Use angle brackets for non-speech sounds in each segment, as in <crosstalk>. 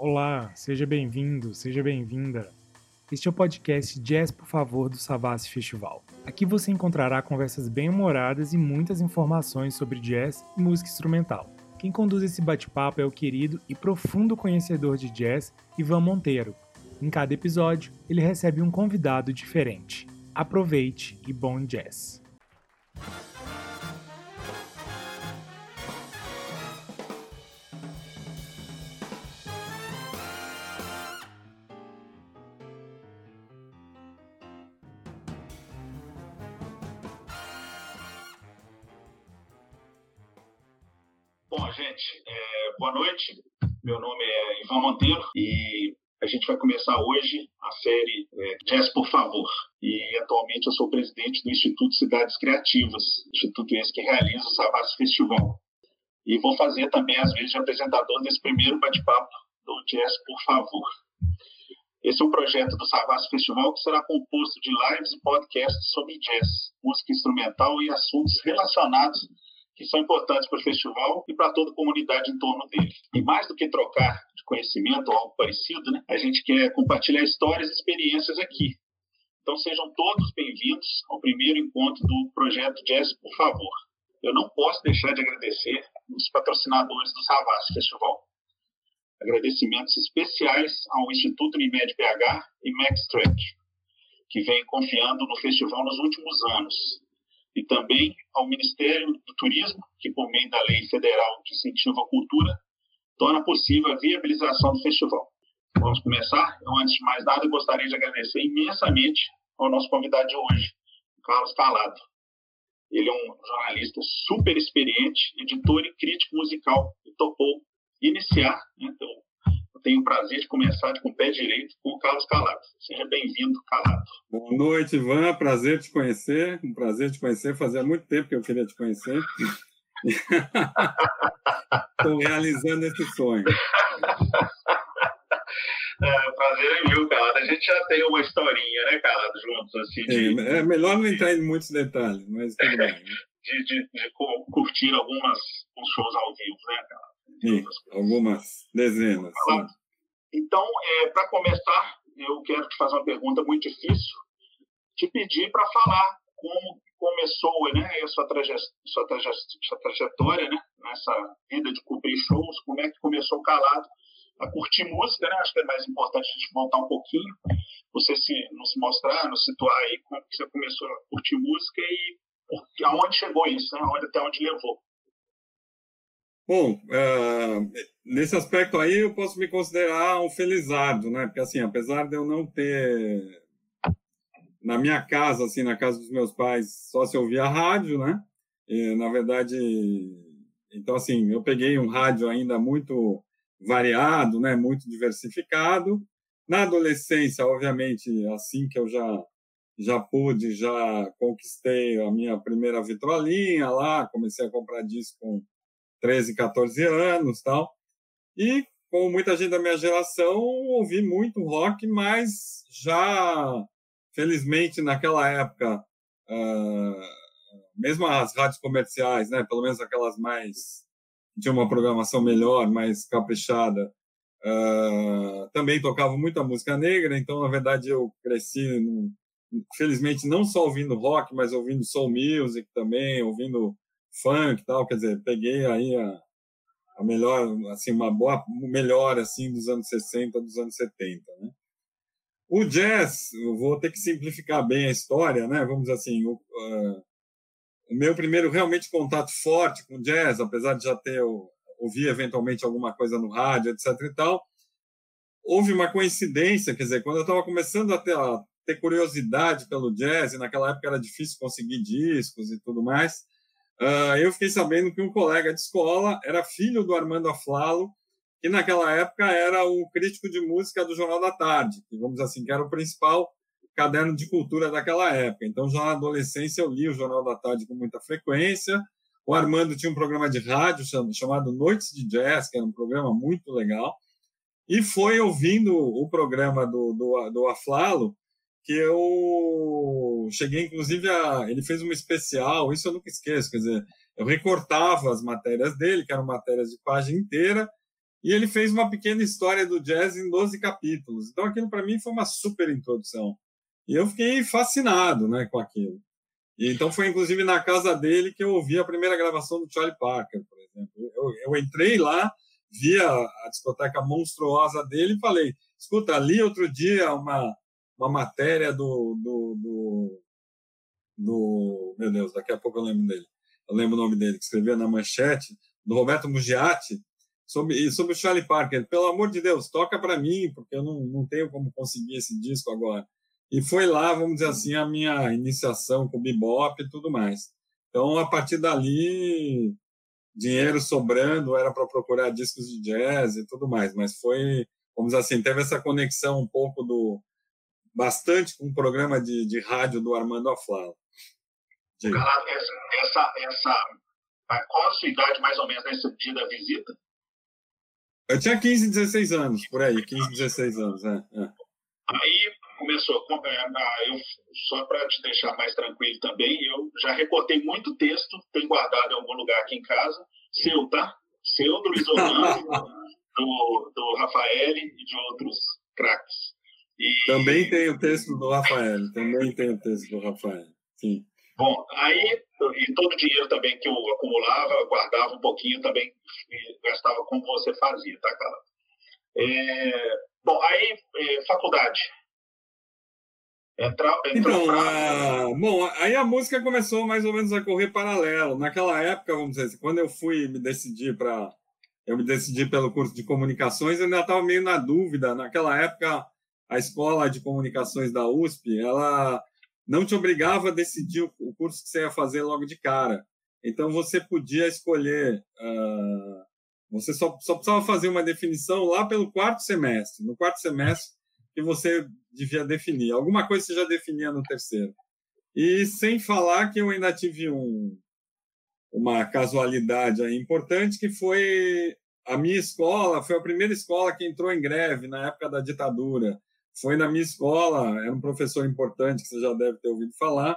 Olá, seja bem-vindo, seja bem-vinda. Este é o podcast Jazz por Favor do Savassi Festival. Aqui você encontrará conversas bem-humoradas e muitas informações sobre jazz e música instrumental. Quem conduz esse bate-papo é o querido e profundo conhecedor de jazz, Ivan Monteiro. Em cada episódio, ele recebe um convidado diferente. Aproveite e bom jazz! Hoje a série é, Jazz por Favor. E atualmente eu sou presidente do Instituto Cidades Criativas, instituto esse que realiza o Savassi Festival. E vou fazer também, às vezes, de apresentador desse primeiro bate-papo do Jazz por Favor. Esse é um projeto do Savassi Festival que será composto de lives e podcasts sobre jazz, música instrumental e assuntos relacionados que são importantes para o festival e para toda a comunidade em torno dele. E mais do que trocar de conhecimento ou algo parecido, né, a gente quer compartilhar histórias e experiências aqui. Então sejam todos bem-vindos ao primeiro encontro do projeto Jazz, por favor. Eu não posso deixar de agradecer os patrocinadores do Savassi Festival. Agradecimentos especiais ao Instituto Unimed PH e Max Track, que vem confiando no festival nos últimos anos e também ao Ministério do Turismo, que, por meio da Lei Federal de Incentivo à Cultura, torna possível a viabilização do festival. Vamos começar? Então, antes de mais nada, eu gostaria de agradecer imensamente ao nosso convidado de hoje, Carlos Calado. Ele é um jornalista super experiente, editor e crítico musical, e topou iniciar né, então, eu tenho o prazer de começar com o pé direito com o Carlos Calado. Seja bem-vindo, Calado. Boa noite, Ivan. Prazer te conhecer. Um prazer te conhecer. Fazia muito tempo que eu queria te conhecer. <laughs> Estou realizando esse sonho. É, prazer é meu, Calado. A gente já tem uma historinha, né, Calado, juntos. Assim, de... é, é, melhor não entrar em muitos detalhes, mas tudo bem. Né? <laughs> De, de, de, curtir algumas, uns shows ao vivo, né, Calado? Sim, algumas dezenas. Então, é, para começar, eu quero te fazer uma pergunta muito difícil, te pedir para falar como começou né, a sua, traje sua, traje sua trajetória né, nessa vida de cobrir shows, como é que começou calado a curtir música, né? Acho que é mais importante a gente voltar um pouquinho, você se nos mostrar, nos situar aí como você começou a curtir música e aonde chegou isso, né? Até onde levou. Bom, uh, nesse aspecto aí eu posso me considerar um felizardo, né? Porque assim, apesar de eu não ter na minha casa, assim, na casa dos meus pais, só se ouvia rádio, né? E, na verdade, então assim, eu peguei um rádio ainda muito variado, né? Muito diversificado. Na adolescência, obviamente, assim que eu já já pude, já conquistei a minha primeira vitrolinha lá, comecei a comprar disco com 13, 14 anos tal. E, como muita gente da minha geração, ouvi muito rock, mas já, felizmente, naquela época, uh, mesmo as rádios comerciais, né, pelo menos aquelas mais. tinham uma programação melhor, mais caprichada, uh, também tocavam muita música negra, então, na verdade, eu cresci, felizmente, não só ouvindo rock, mas ouvindo soul music também, ouvindo funk e tal, quer dizer, peguei aí a, a melhor, assim, uma boa, melhor, assim, dos anos 60, dos anos 70, né? O jazz, eu vou ter que simplificar bem a história, né? Vamos dizer assim, o, uh, o meu primeiro realmente contato forte com jazz, apesar de já ter ouvido eventualmente alguma coisa no rádio, etc e tal, houve uma coincidência, quer dizer, quando eu estava começando a ter, a ter curiosidade pelo jazz, e naquela época era difícil conseguir discos e tudo mais, Uh, eu fiquei sabendo que um colega de escola era filho do Armando Aflalo, que naquela época era o crítico de música do Jornal da Tarde, que vamos dizer assim, que era o principal caderno de cultura daquela época. Então, já na adolescência, eu li o Jornal da Tarde com muita frequência. O Armando tinha um programa de rádio chamado Noites de Jazz, que era um programa muito legal. E foi ouvindo o programa do, do, do Aflalo que eu cheguei, inclusive, a. Ele fez uma especial, isso eu nunca esqueço, quer dizer, eu recortava as matérias dele, que eram matérias de página inteira, e ele fez uma pequena história do jazz em 12 capítulos. Então aquilo para mim foi uma super introdução. E eu fiquei fascinado, né, com aquilo. E então foi inclusive na casa dele que eu ouvi a primeira gravação do Charlie Parker, por exemplo. Eu, eu entrei lá, vi a, a, discoteca monstruosa dele e falei: escuta, ali outro dia uma, uma matéria do, do, do, do. Meu Deus, daqui a pouco eu lembro dele. Eu lembro o nome dele, que escrevia na manchete, do Roberto Mugiati, sobre, sobre o Charlie Parker. Pelo amor de Deus, toca para mim, porque eu não, não tenho como conseguir esse disco agora. E foi lá, vamos dizer assim, a minha iniciação com bebop e tudo mais. Então, a partir dali, dinheiro sobrando, era para procurar discos de jazz e tudo mais. Mas foi, vamos dizer assim, teve essa conexão um pouco do. Bastante com o programa de, de rádio do Armando Aflalo. essa, essa, essa, qual a sua idade mais ou menos nesse dia da visita? Eu tinha 15, 16 anos, por aí, 15, 16 anos. É, é. Aí começou, é, eu, só para te deixar mais tranquilo também, eu já recortei muito texto, tenho guardado em algum lugar aqui em casa, seu, tá? Seu, do Luiz Orlando, <laughs> do, do Rafael e de outros craques. E... Também tem o texto do Rafael, também tem o texto do Rafael, sim. Bom, aí, e todo o dinheiro também que eu acumulava, guardava um pouquinho também, gastava como você fazia, tá, cara? É, bom, aí, é, faculdade. Entra, entra então, pra... bom, aí a música começou mais ou menos a correr paralelo. Naquela época, vamos dizer assim, quando eu fui me decidir para. Eu me decidi pelo curso de comunicações, eu ainda estava meio na dúvida. Naquela época, a escola de comunicações da USP, ela não te obrigava a decidir o curso que você ia fazer logo de cara. Então, você podia escolher. Uh, você só, só precisava fazer uma definição lá pelo quarto semestre. No quarto semestre, que você devia definir. Alguma coisa você já definia no terceiro. E sem falar que eu ainda tive um, uma casualidade importante, que foi a minha escola, foi a primeira escola que entrou em greve na época da ditadura. Foi na minha escola, era um professor importante que você já deve ter ouvido falar,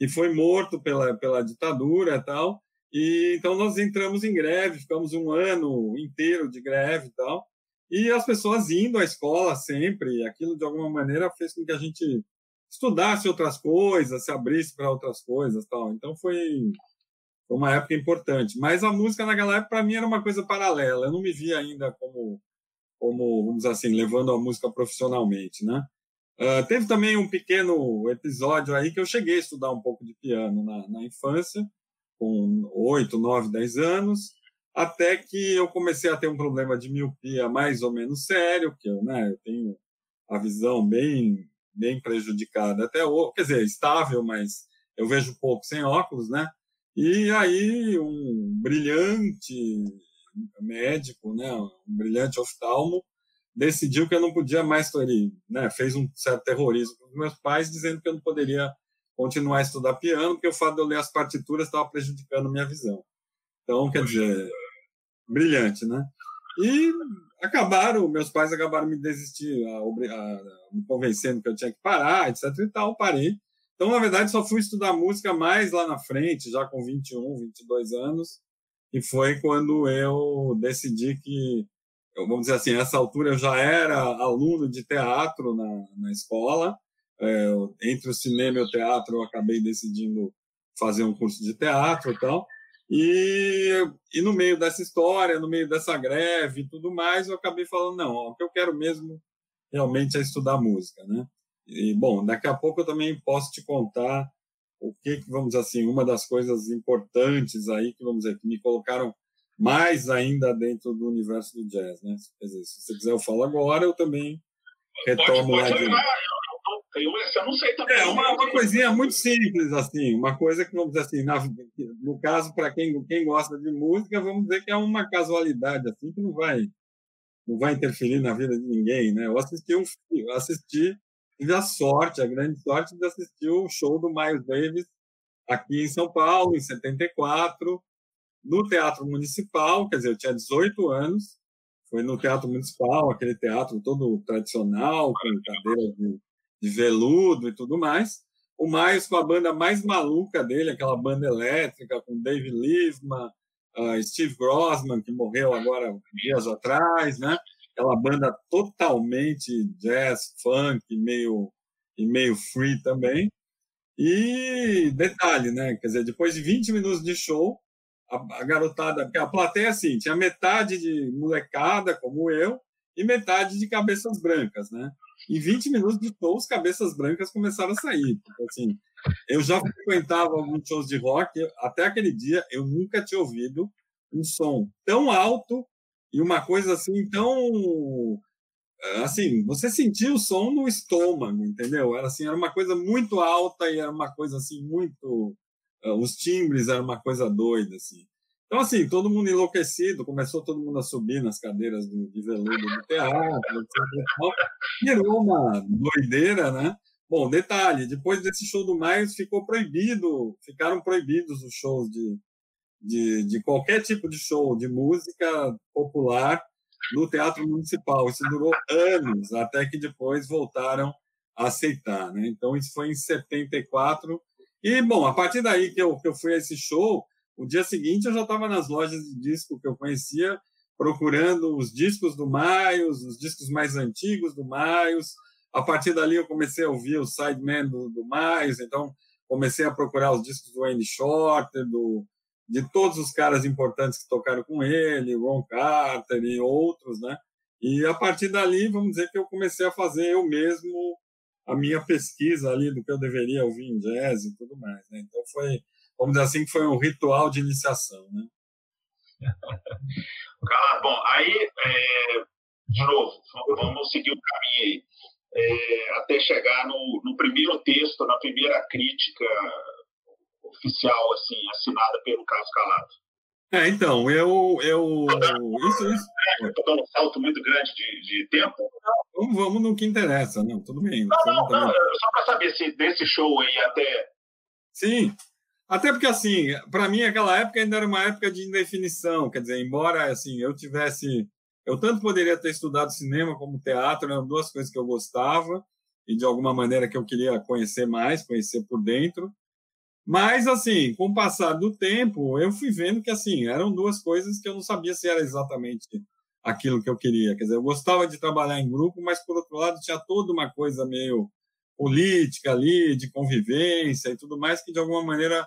e foi morto pela, pela ditadura e tal. E então nós entramos em greve, ficamos um ano inteiro de greve e tal. E as pessoas indo à escola sempre, aquilo de alguma maneira fez com que a gente estudasse outras coisas, se abrisse para outras coisas, tal. Então foi, uma época importante. Mas a música naquela época para mim era uma coisa paralela. Eu não me via ainda como como vamos dizer assim levando a música profissionalmente, né? Uh, teve também um pequeno episódio aí que eu cheguei a estudar um pouco de piano na, na infância, com oito, nove, dez anos até que eu comecei a ter um problema de miopia mais ou menos sério, que eu, né, eu tenho a visão bem bem prejudicada até hoje, quer dizer, estável, mas eu vejo pouco sem óculos, né? E aí um brilhante médico, né, um brilhante oftalmo, decidiu que eu não podia mais, ele, né, fez um certo terrorismo com meus pais, dizendo que eu não poderia continuar a estudar piano, porque o fato de eu ler as partituras estava prejudicando minha visão. Então, quer dizer, brilhante, né? E acabaram, meus pais acabaram me desistir, a, a, me convencendo que eu tinha que parar, etc e tal, parei. Então, na verdade, só fui estudar música mais lá na frente, já com 21, 22 anos, e foi quando eu decidi que, vamos dizer assim, nessa altura eu já era aluno de teatro na, na escola, é, entre o cinema e o teatro eu acabei decidindo fazer um curso de teatro e tal, e, e no meio dessa história, no meio dessa greve e tudo mais, eu acabei falando, não, ó, o que eu quero mesmo realmente é estudar música, né? E, bom, daqui a pouco eu também posso te contar o que, vamos dizer assim, uma das coisas importantes aí que, vamos dizer, que me colocaram mais ainda dentro do universo do jazz, né? Quer dizer, se você quiser eu falo agora, eu também retomo pode, pode lá de... Eu, eu não sei também. É uma, uma coisinha muito simples, assim, uma coisa que, vamos dizer assim, na, no caso, para quem, quem gosta de música, vamos dizer que é uma casualidade, assim, que não vai, não vai interferir na vida de ninguém, né? Eu assisti um eu assisti, tive a sorte, a grande sorte de assistir o show do Miles Davis aqui em São Paulo, em 74, no Teatro Municipal, quer dizer, eu tinha 18 anos, foi no Teatro Municipal, aquele teatro todo tradicional, com cadeiras de de veludo e tudo mais. O Miles com a banda mais maluca dele, aquela banda elétrica, com Dave Livman, uh, Steve Grossman, que morreu agora dias atrás, né? Aquela banda totalmente jazz, funk, meio, e meio free também. E detalhe, né? Quer dizer, depois de 20 minutos de show, a, a garotada, a plateia assim, tinha metade de molecada, como eu, e metade de cabeças brancas, né? Em 20 minutos de show, os cabeças brancas começaram a sair. Porque, assim, eu já frequentava alguns shows de rock, até aquele dia eu nunca tinha ouvido um som tão alto e uma coisa assim tão assim, você sentia o som no estômago, entendeu? Era assim, era uma coisa muito alta e era uma coisa assim muito os timbres eram uma coisa doida assim. Então, assim, todo mundo enlouquecido, começou todo mundo a subir nas cadeiras do, de veludo do teatro. Virou uma doideira, né? Bom, detalhe, depois desse show do Miles ficou proibido, ficaram proibidos os shows de, de, de qualquer tipo de show de música popular no Teatro Municipal. Isso durou anos, até que depois voltaram a aceitar, né? Então, isso foi em 74. E, bom, a partir daí que eu, que eu fui a esse show, o dia seguinte eu já estava nas lojas de disco que eu conhecia, procurando os discos do Miles, os discos mais antigos do Miles. A partir dali eu comecei a ouvir o Sideman do, do Miles, então comecei a procurar os discos do Andy Shorter, do, de todos os caras importantes que tocaram com ele, Ron Carter e outros, né? E a partir dali, vamos dizer que eu comecei a fazer eu mesmo a minha pesquisa ali do que eu deveria ouvir em jazz e tudo mais, né? Então foi vamos dizer assim, que foi um ritual de iniciação. Né? <laughs> Bom, aí, é, de novo, vamos seguir o caminho aí, é, até chegar no, no, primeiro texto, na primeira crítica oficial, assim, assinada pelo Carlos Calado. É, então, eu. eu isso, isso. Estou dando um salto muito grande de, de tempo. Vamos, vamos no que interessa, não, tudo bem. Não, não, não, só para saber se desse show aí até. Sim, até porque, assim, para mim, aquela época ainda era uma época de indefinição. Quer dizer, embora assim, eu tivesse. Eu tanto poderia ter estudado cinema como teatro, eram duas coisas que eu gostava e de alguma maneira que eu queria conhecer mais, conhecer por dentro. Mas, assim, com o passar do tempo, eu fui vendo que, assim, eram duas coisas que eu não sabia se era exatamente aquilo que eu queria. Quer dizer, eu gostava de trabalhar em grupo, mas, por outro lado, tinha toda uma coisa meio política ali, de convivência e tudo mais, que, de alguma maneira,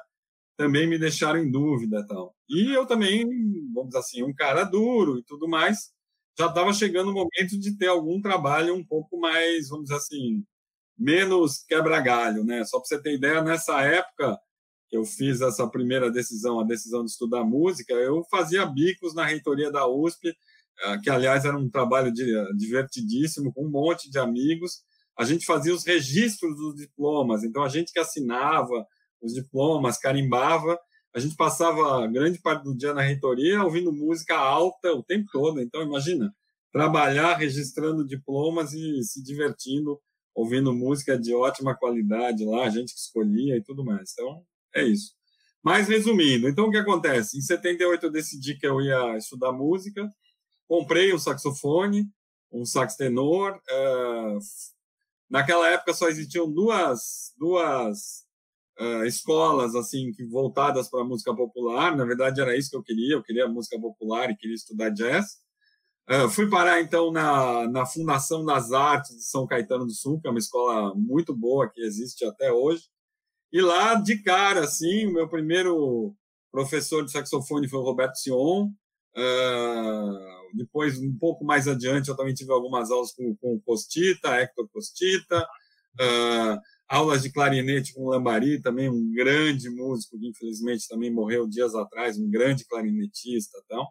também me deixaram em dúvida tal. E eu também, vamos dizer assim, um cara duro e tudo mais, já estava chegando o momento de ter algum trabalho um pouco mais, vamos dizer assim, menos quebra-galho, né? Só para você ter ideia, nessa época que eu fiz essa primeira decisão, a decisão de estudar música, eu fazia bicos na reitoria da USP, eh, que aliás era um trabalho divertidíssimo, com um monte de amigos. A gente fazia os registros dos diplomas, então a gente que assinava, os diplomas, carimbava. A gente passava grande parte do dia na reitoria ouvindo música alta o tempo todo. Então, imagina, trabalhar registrando diplomas e se divertindo, ouvindo música de ótima qualidade lá, a gente que escolhia e tudo mais. Então, é isso. Mas, resumindo, então o que acontece? Em 78 eu decidi que eu ia estudar música, comprei um saxofone, um sax tenor. Uh, naquela época só existiam duas, duas uh, escolas assim voltadas para música popular. Na verdade, era isso que eu queria. Eu queria música popular e queria estudar jazz. Uh, fui parar então na, na Fundação das Artes de São Caetano do Sul, que é uma escola muito boa que existe até hoje. E lá, de cara, assim, o meu primeiro professor de saxofone foi o Roberto Sion. Uh, depois, um pouco mais adiante, eu também tive algumas aulas com, com Costita, Hector Costita. Uh, aulas de clarinete com Lambari, também um grande músico que infelizmente também morreu dias atrás, um grande clarinetista tal.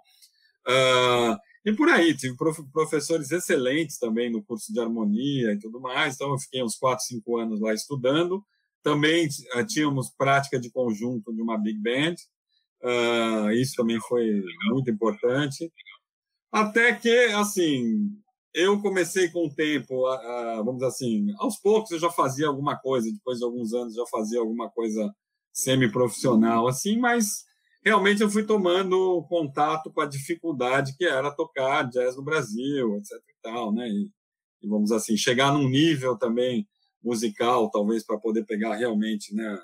Uh, e por aí, tive professores excelentes também no curso de harmonia e tudo mais, então eu fiquei uns 4, 5 anos lá estudando. Também uh, tínhamos prática de conjunto de uma big band, uh, isso também foi muito importante. Até que, assim, eu comecei com o tempo, vamos dizer assim, aos poucos eu já fazia alguma coisa, depois de alguns anos já fazia alguma coisa semi-profissional, assim, mas realmente eu fui tomando contato com a dificuldade que era tocar jazz no Brasil, etc e tal, né? E, e vamos assim, chegar num nível também musical, talvez para poder pegar realmente, né?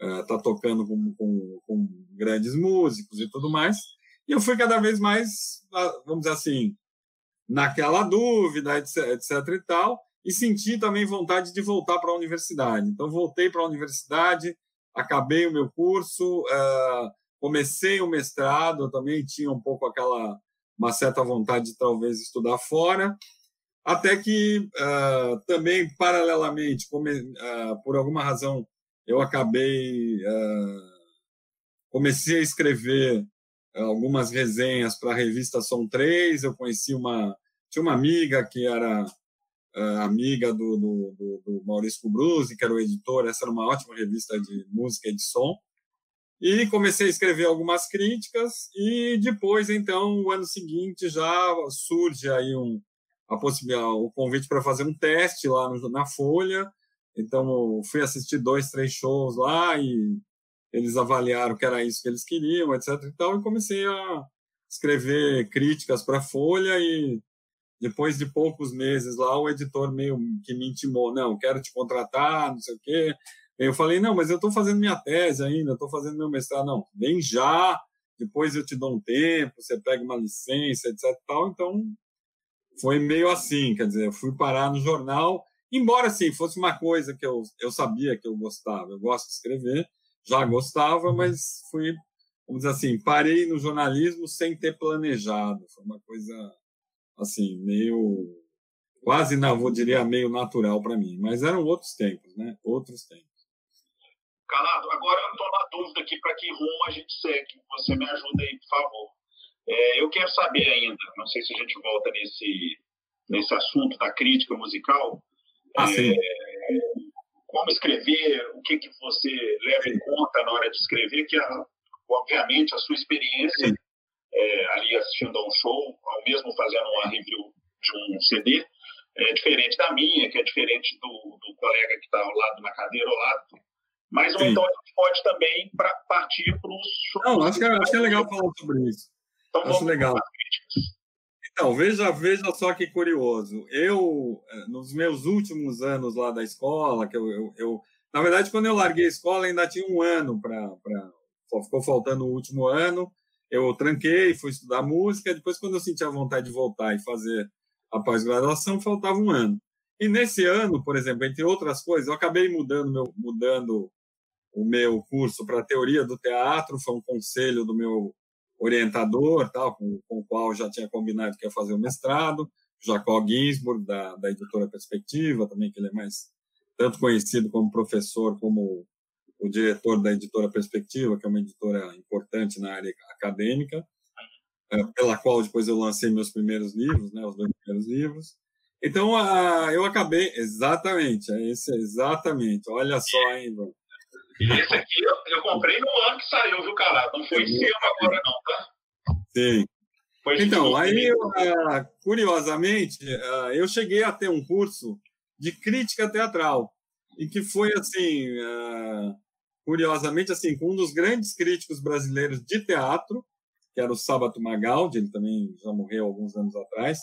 Uh, tá tocando com, com, com grandes músicos e tudo mais. E eu fui cada vez mais, ah, vamos dizer assim, naquela dúvida, etc, etc e tal, e senti também vontade de voltar para a universidade. Então, voltei para a universidade, acabei o meu curso, uh, comecei o mestrado, também tinha um pouco aquela, uma certa vontade de talvez estudar fora, até que uh, também, paralelamente, come, uh, por alguma razão, eu acabei, comecei a escrever algumas resenhas para a revista Som 3, eu conheci uma, tinha uma amiga que era uh, amiga do, do, do, do Maurício Cubruzzi, que era o editor, essa era uma ótima revista de música e de som, e comecei a escrever algumas críticas, e depois, então, o ano seguinte já surge aí um, a possibilidade, o convite para fazer um teste lá no, na Folha, então fui assistir dois, três shows lá e eles avaliaram que era isso que eles queriam, etc. E, tal, e comecei a escrever críticas para a Folha e depois de poucos meses lá, o editor meio que me intimou, não, quero te contratar, não sei o quê. Eu falei, não, mas eu estou fazendo minha tese ainda, estou fazendo meu mestrado. Não, vem já, depois eu te dou um tempo, você pega uma licença, etc. Tal. Então, foi meio assim, quer dizer, eu fui parar no jornal, embora, assim, fosse uma coisa que eu, eu sabia que eu gostava, eu gosto de escrever, já gostava, mas fui, vamos dizer assim, parei no jornalismo sem ter planejado, foi uma coisa assim, meio quase, não, vou diria meio natural para mim, mas eram outros tempos, né? Outros tempos. Calado, agora eu estou na dúvida aqui para que rumo a gente segue. Você me ajuda aí, por favor. É, eu quero saber ainda, não sei se a gente volta nesse, nesse assunto da crítica musical. Ah, é, como escrever, o que, que você leva em conta na hora de escrever, que a, obviamente a sua experiência é, ali assistindo a um show, ou mesmo fazendo uma review de um CD, é diferente da minha, que é diferente do, do colega que está ao lado na cadeira ao lado. Mas ou então a gente pode também pra, partir para os. Não, acho que, é, acho que é legal falar sobre isso. Então, acho legal. Então, veja, veja só que curioso. Eu, é, nos meus últimos anos lá da escola, que eu, eu, eu na verdade, quando eu larguei a escola, ainda tinha um ano para. Ficou faltando o último ano eu tranquei, fui estudar música. Depois, quando eu senti a vontade de voltar e fazer a pós-graduação, faltava um ano. E nesse ano, por exemplo, entre outras coisas, eu acabei mudando, meu, mudando o meu curso para teoria do teatro. Foi um conselho do meu orientador, tal, com, com o qual já tinha combinado que ia fazer o mestrado, Jacó Ginsburg, da, da editora Perspectiva, também, que ele é mais tanto conhecido como professor, como o diretor da editora Perspectiva, que é uma editora importante na área acadêmica, é, pela qual depois eu lancei meus primeiros livros, né, os dois primeiros livros. Então, eu acabei, exatamente, é esse, exatamente, olha só, hein, Ivan. E esse aqui eu, eu, comprei no ano que saiu, viu, cara? Não foi seu agora, não, tá? Sim. Foi então, aí, curiosamente, eu cheguei a ter um curso de crítica teatral, e que foi, assim, curiosamente, assim, com um dos grandes críticos brasileiros de teatro, que era o Sábato Magaldi, ele também já morreu alguns anos atrás,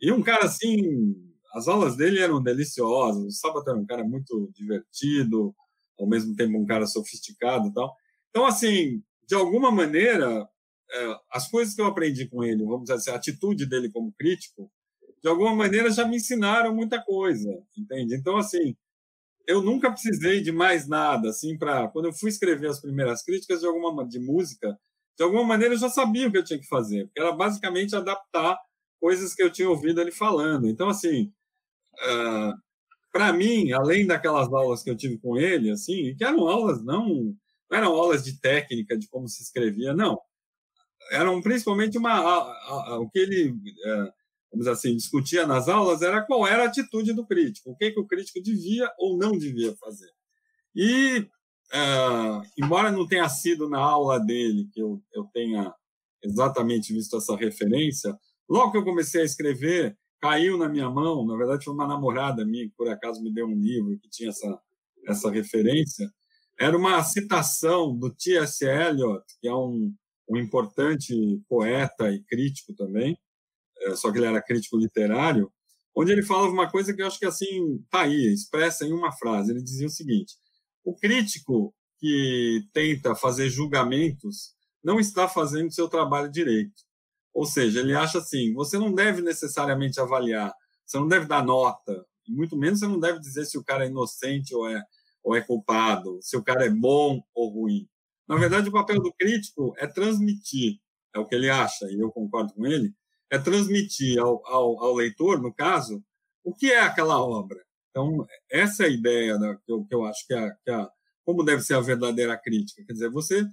e um cara assim, as aulas dele eram deliciosas, o Sábato era um cara muito divertido, ao mesmo tempo um cara sofisticado e tal. Então, assim, de alguma maneira, é, as coisas que eu aprendi com ele, vamos dizer assim, a atitude dele como crítico, de alguma maneira já me ensinaram muita coisa, entende? Então, assim, eu nunca precisei de mais nada, assim, para quando eu fui escrever as primeiras críticas de alguma de música, de alguma maneira eu já sabia o que eu tinha que fazer, porque era basicamente adaptar coisas que eu tinha ouvido ele falando. Então, assim, uh, para mim, além daquelas aulas que eu tive com ele, assim, que eram aulas não, não eram aulas de técnica de como se escrevia, não, eram principalmente uma a, a, o que ele uh, vamos assim, discutia nas aulas era qual era a atitude do crítico, o que, que o crítico devia ou não devia fazer. E, uh, embora não tenha sido na aula dele que eu, eu tenha exatamente visto essa referência, logo que eu comecei a escrever, caiu na minha mão, na verdade foi uma namorada minha que por acaso me deu um livro que tinha essa, essa referência, era uma citação do T.S. Eliot, que é um, um importante poeta e crítico também, é, só que ele era crítico literário, onde ele falava uma coisa que eu acho que assim tá aí, expressa em uma frase. Ele dizia o seguinte: o crítico que tenta fazer julgamentos não está fazendo seu trabalho direito. Ou seja, ele acha assim: você não deve necessariamente avaliar, você não deve dar nota, muito menos você não deve dizer se o cara é inocente ou é, ou é culpado, se o cara é bom ou ruim. Na verdade, o papel do crítico é transmitir, é o que ele acha, e eu concordo com ele, é transmitir ao, ao, ao leitor, no caso, o que é aquela obra. Então, essa é a ideia da, que, eu, que eu acho que é, que é como deve ser a verdadeira crítica. Quer dizer, você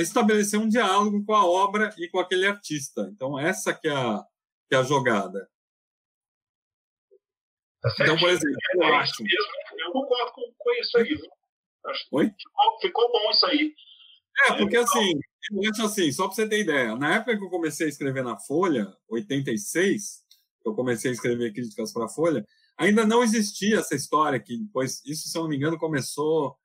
estabelecer um diálogo com a obra e com aquele artista. Então, essa que é a, que é a jogada. Tá então, por exemplo, eu, é acho... mesmo, eu concordo com, com isso aí. Acho Oi? Ficou, ficou bom isso aí. É, porque assim, eu acho assim, só para você ter ideia, na época que eu comecei a escrever na Folha, 86, eu comecei a escrever críticas para a Folha, ainda não existia essa história que depois, isso se eu não me engano, começou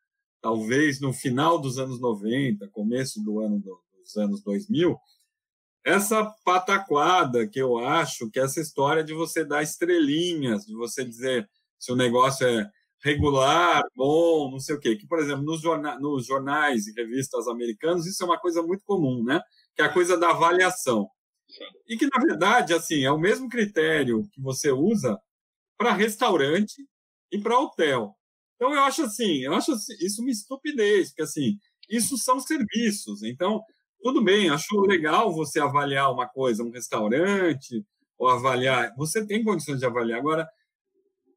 talvez no final dos anos 90, começo do ano dos anos 2000, essa pataquada que eu acho que é essa história de você dar estrelinhas, de você dizer se o negócio é regular, bom, não sei o quê. Que, por exemplo, nos, jorna nos jornais e revistas americanos, isso é uma coisa muito comum, né? Que é a coisa da avaliação. E que, na verdade, assim, é o mesmo critério que você usa para restaurante e para hotel. Então, eu acho assim, eu acho assim, isso uma estupidez, porque assim, isso são serviços. Então, tudo bem, acho legal você avaliar uma coisa, um restaurante, ou avaliar. Você tem condições de avaliar. Agora,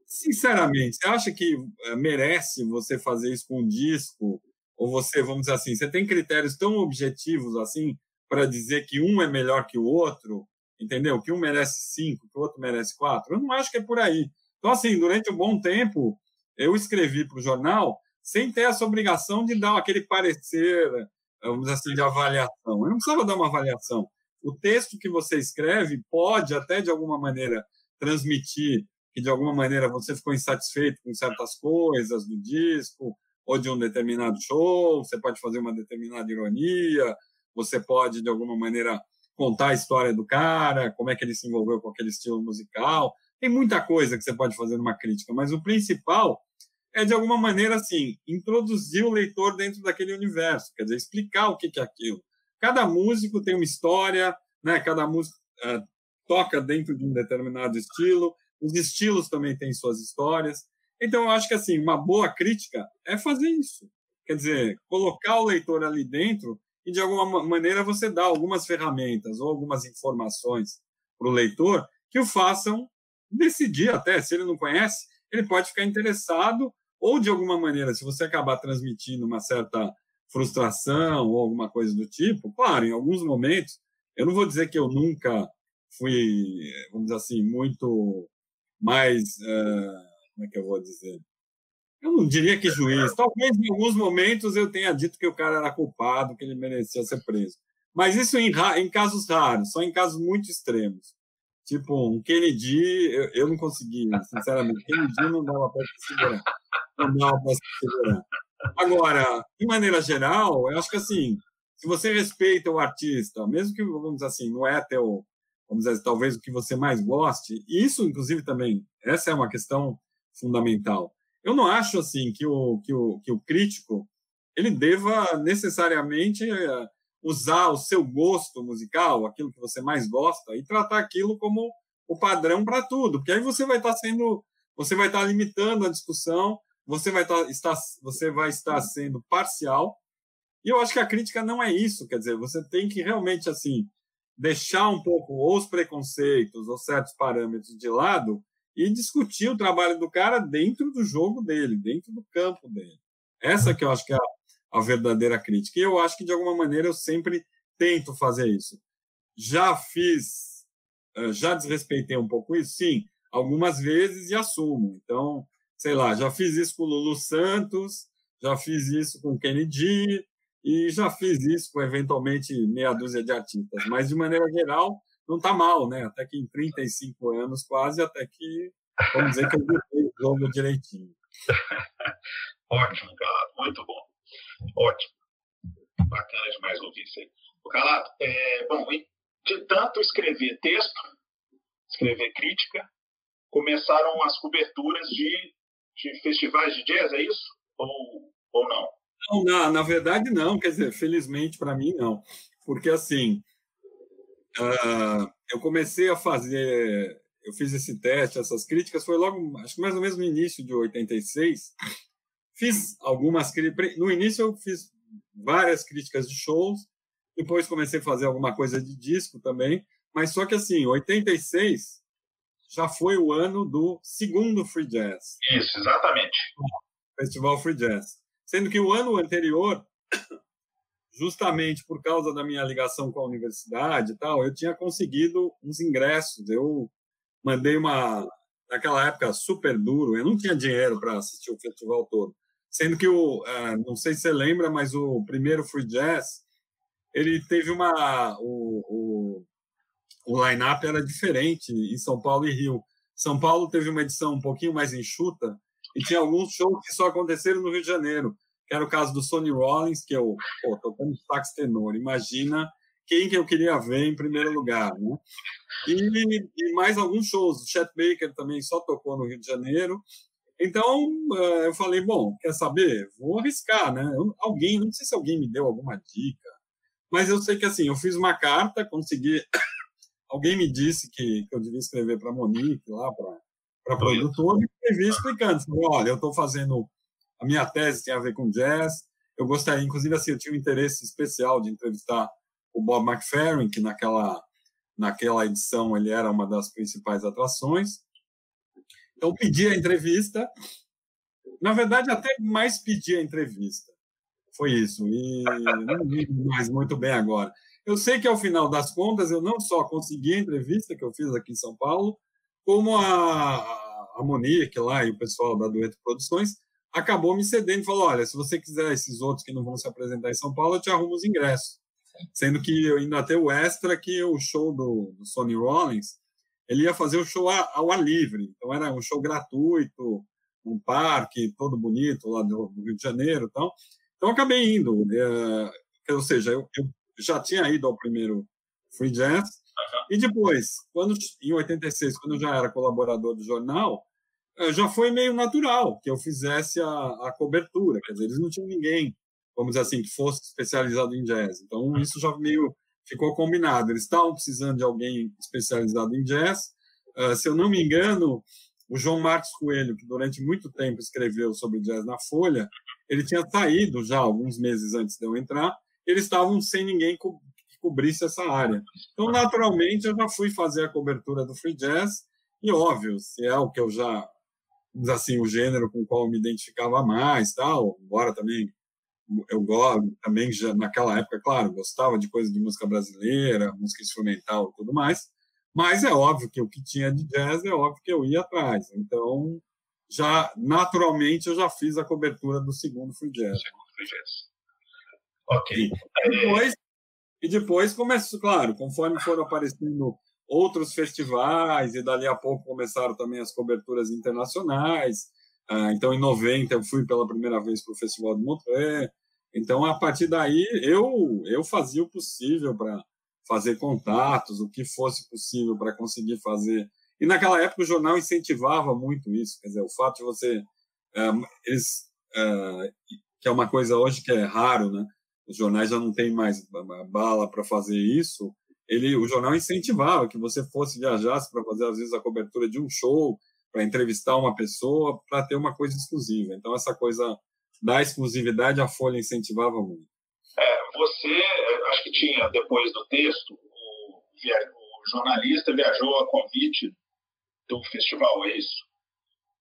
sinceramente, você acha que eh, merece você fazer isso com um disco? Ou você, vamos dizer assim, você tem critérios tão objetivos assim para dizer que um é melhor que o outro? Entendeu? Que um merece cinco, que o outro merece quatro? Eu não acho que é por aí. Então, assim, durante um bom tempo, eu escrevi para o jornal sem ter essa obrigação de dar aquele parecer, vamos dizer assim, de avaliação. Eu não precisava dar uma avaliação. O texto que você escreve pode até, de alguma maneira, transmitir que, de alguma maneira, você ficou insatisfeito com certas coisas do disco ou de um determinado show, você pode fazer uma determinada ironia, você pode, de alguma maneira, contar a história do cara, como é que ele se envolveu com aquele estilo musical. Tem muita coisa que você pode fazer numa crítica, mas o principal é, de alguma maneira, assim, introduzir o leitor dentro daquele universo, quer dizer, explicar o que é aquilo. Cada músico tem uma história, né? cada músico uh, toca dentro de um determinado estilo, os estilos também têm suas histórias. Então, eu acho que, assim, uma boa crítica é fazer isso. Quer dizer, colocar o leitor ali dentro e, de alguma maneira, você dá algumas ferramentas ou algumas informações para o leitor que o façam decidir até, se ele não conhece, ele pode ficar interessado ou de alguma maneira, se você acabar transmitindo uma certa frustração ou alguma coisa do tipo, claro, em alguns momentos, eu não vou dizer que eu nunca fui, vamos dizer assim, muito mais, uh, como é que eu vou dizer? Eu não diria que juiz. Talvez em alguns momentos eu tenha dito que o cara era culpado, que ele merecia ser preso. Mas isso em, em casos raros, só em casos muito extremos. Tipo, um Kennedy, eu, eu não consegui, sinceramente. Kennedy não dava para segurar. Não dava para segurar. Agora, de maneira geral, eu acho que assim, se você respeita o artista, mesmo que, vamos dizer assim, não é teu, vamos dizer, talvez o que você mais goste, isso, inclusive, também, essa é uma questão fundamental. Eu não acho, assim, que o, que o, que o crítico, ele deva necessariamente eh, usar o seu gosto musical, aquilo que você mais gosta, e tratar aquilo como o padrão para tudo, porque aí você vai estar tá sendo, você vai estar tá limitando a discussão, você vai tá, estar, você vai estar sendo parcial. E eu acho que a crítica não é isso, quer dizer, você tem que realmente assim deixar um pouco os preconceitos ou certos parâmetros de lado e discutir o trabalho do cara dentro do jogo dele, dentro do campo dele. Essa que eu acho que é a, a verdadeira crítica. E eu acho que, de alguma maneira, eu sempre tento fazer isso. Já fiz, eh, já desrespeitei um pouco isso? Sim, algumas vezes e assumo. Então, sei lá, já fiz isso com o Lulu Santos, já fiz isso com o Kennedy e já fiz isso com, eventualmente, meia dúzia de artistas. Mas, de maneira geral, não está mal, né? Até que em 35 anos, quase, até que, vamos dizer que eu o jogo direitinho. <laughs> Ótimo, cara, muito bom. Ótimo. Bacana demais ouvir isso aí. O Calato, é, bom, de tanto escrever texto, escrever crítica, começaram as coberturas de, de festivais de jazz, é isso? Ou, ou não? Não, na, na verdade, não. Quer dizer, felizmente para mim, não. Porque, assim, uh, eu comecei a fazer. Eu fiz esse teste, essas críticas, foi logo, acho que mais ou menos no início de 86. Fiz algumas críticas. No início, eu fiz várias críticas de shows. Depois, comecei a fazer alguma coisa de disco também. Mas só que, assim, 86 já foi o ano do segundo Free Jazz. Isso, exatamente. Festival Free Jazz. Sendo que o ano anterior, <coughs> justamente por causa da minha ligação com a universidade e tal, eu tinha conseguido uns ingressos. Eu mandei uma, naquela época, super duro. Eu não tinha dinheiro para assistir o festival todo. Sendo que o, uh, não sei se você lembra, mas o primeiro Free Jazz, ele teve uma, o, o o line-up era diferente em São Paulo e Rio. São Paulo teve uma edição um pouquinho mais enxuta e tinha alguns shows que só aconteceram no Rio de Janeiro, que era o caso do Sonny Rollins, que eu, pô, tocando sax tenor. Imagina quem que eu queria ver em primeiro lugar, né? E, e mais alguns shows. O Chet Baker também só tocou no Rio de Janeiro. Então, eh, eu falei, bom, quer saber? Vou arriscar, né? alguém, não sei se alguém me deu alguma dica, mas eu sei que, assim, eu fiz uma carta, consegui <coughs> alguém me disse que, que eu devia escrever para a Monique, lá para a produtora, e escrevi explicando. Olha, eu estou fazendo. A minha tese tem a ver com jazz. Eu gostaria, inclusive, assim, eu tinha um interesse especial de entrevistar o Bob McFerrin, que naquela, naquela edição ele era uma das principais atrações. Então, pedi a entrevista. Na verdade, até mais pedi a entrevista. Foi isso. E não lembro mais muito bem agora. Eu sei que, ao final das contas, eu não só consegui a entrevista que eu fiz aqui em São Paulo, como a, a Monique lá e o pessoal da Dueto Produções acabou me cedendo e falou: olha, se você quiser esses outros que não vão se apresentar em São Paulo, eu te arrumo os ingressos. Sendo que ainda tenho o extra que o show do, do Sonny Rollins, ele ia fazer o show ao ar livre. Então era um show gratuito, um parque todo bonito lá do, Rio de Janeiro. Então, então acabei indo. É, ou seja, eu, eu já tinha ido ao primeiro Free Jazz. Uhum. E depois, quando em 86, quando eu já era colaborador do jornal, eh, já foi meio natural que eu fizesse a, a cobertura. Quer dizer, eles não tinham ninguém, vamos dizer assim, que fosse especializado em jazz. Então, isso já meio ficou combinado. Eles estavam precisando de alguém especializado em jazz. Uh, se eu não me engano, o João Marcos Coelho, que durante muito tempo escreveu sobre jazz na Folha, ele tinha saído já alguns meses antes de eu entrar eles estavam sem ninguém co que cobrisse essa área. Então, naturalmente, eu já fui fazer a cobertura do free jazz e, óbvio, se é o que eu já, assim, o gênero com o qual eu me identificava mais, tal, embora também eu gosto, também já naquela época, claro, gostava de coisa de música brasileira, música instrumental e tudo mais, mas é óbvio que o que tinha de jazz é óbvio que eu ia atrás. Então, já naturalmente eu já fiz a cobertura do segundo free jazz. Segundo free jazz. Ok. E depois, e depois começou, claro, conforme foram aparecendo outros festivais, e dali a pouco começaram também as coberturas internacionais. Ah, então, em 90, eu fui pela primeira vez para o Festival de Montreux. Então, a partir daí, eu, eu fazia o possível para fazer contatos, o que fosse possível para conseguir fazer. E naquela época o jornal incentivava muito isso, quer dizer, o fato de você. Ah, eles, uh, que é uma coisa hoje que é raro, né? os jornais já não têm mais bala para fazer isso, ele, o jornal incentivava que você fosse viajasse para fazer às vezes a cobertura de um show, para entrevistar uma pessoa, para ter uma coisa exclusiva. Então essa coisa da exclusividade a Folha incentivava muito. É, você, acho que tinha depois do texto, o, o jornalista viajou a convite do festival, é isso?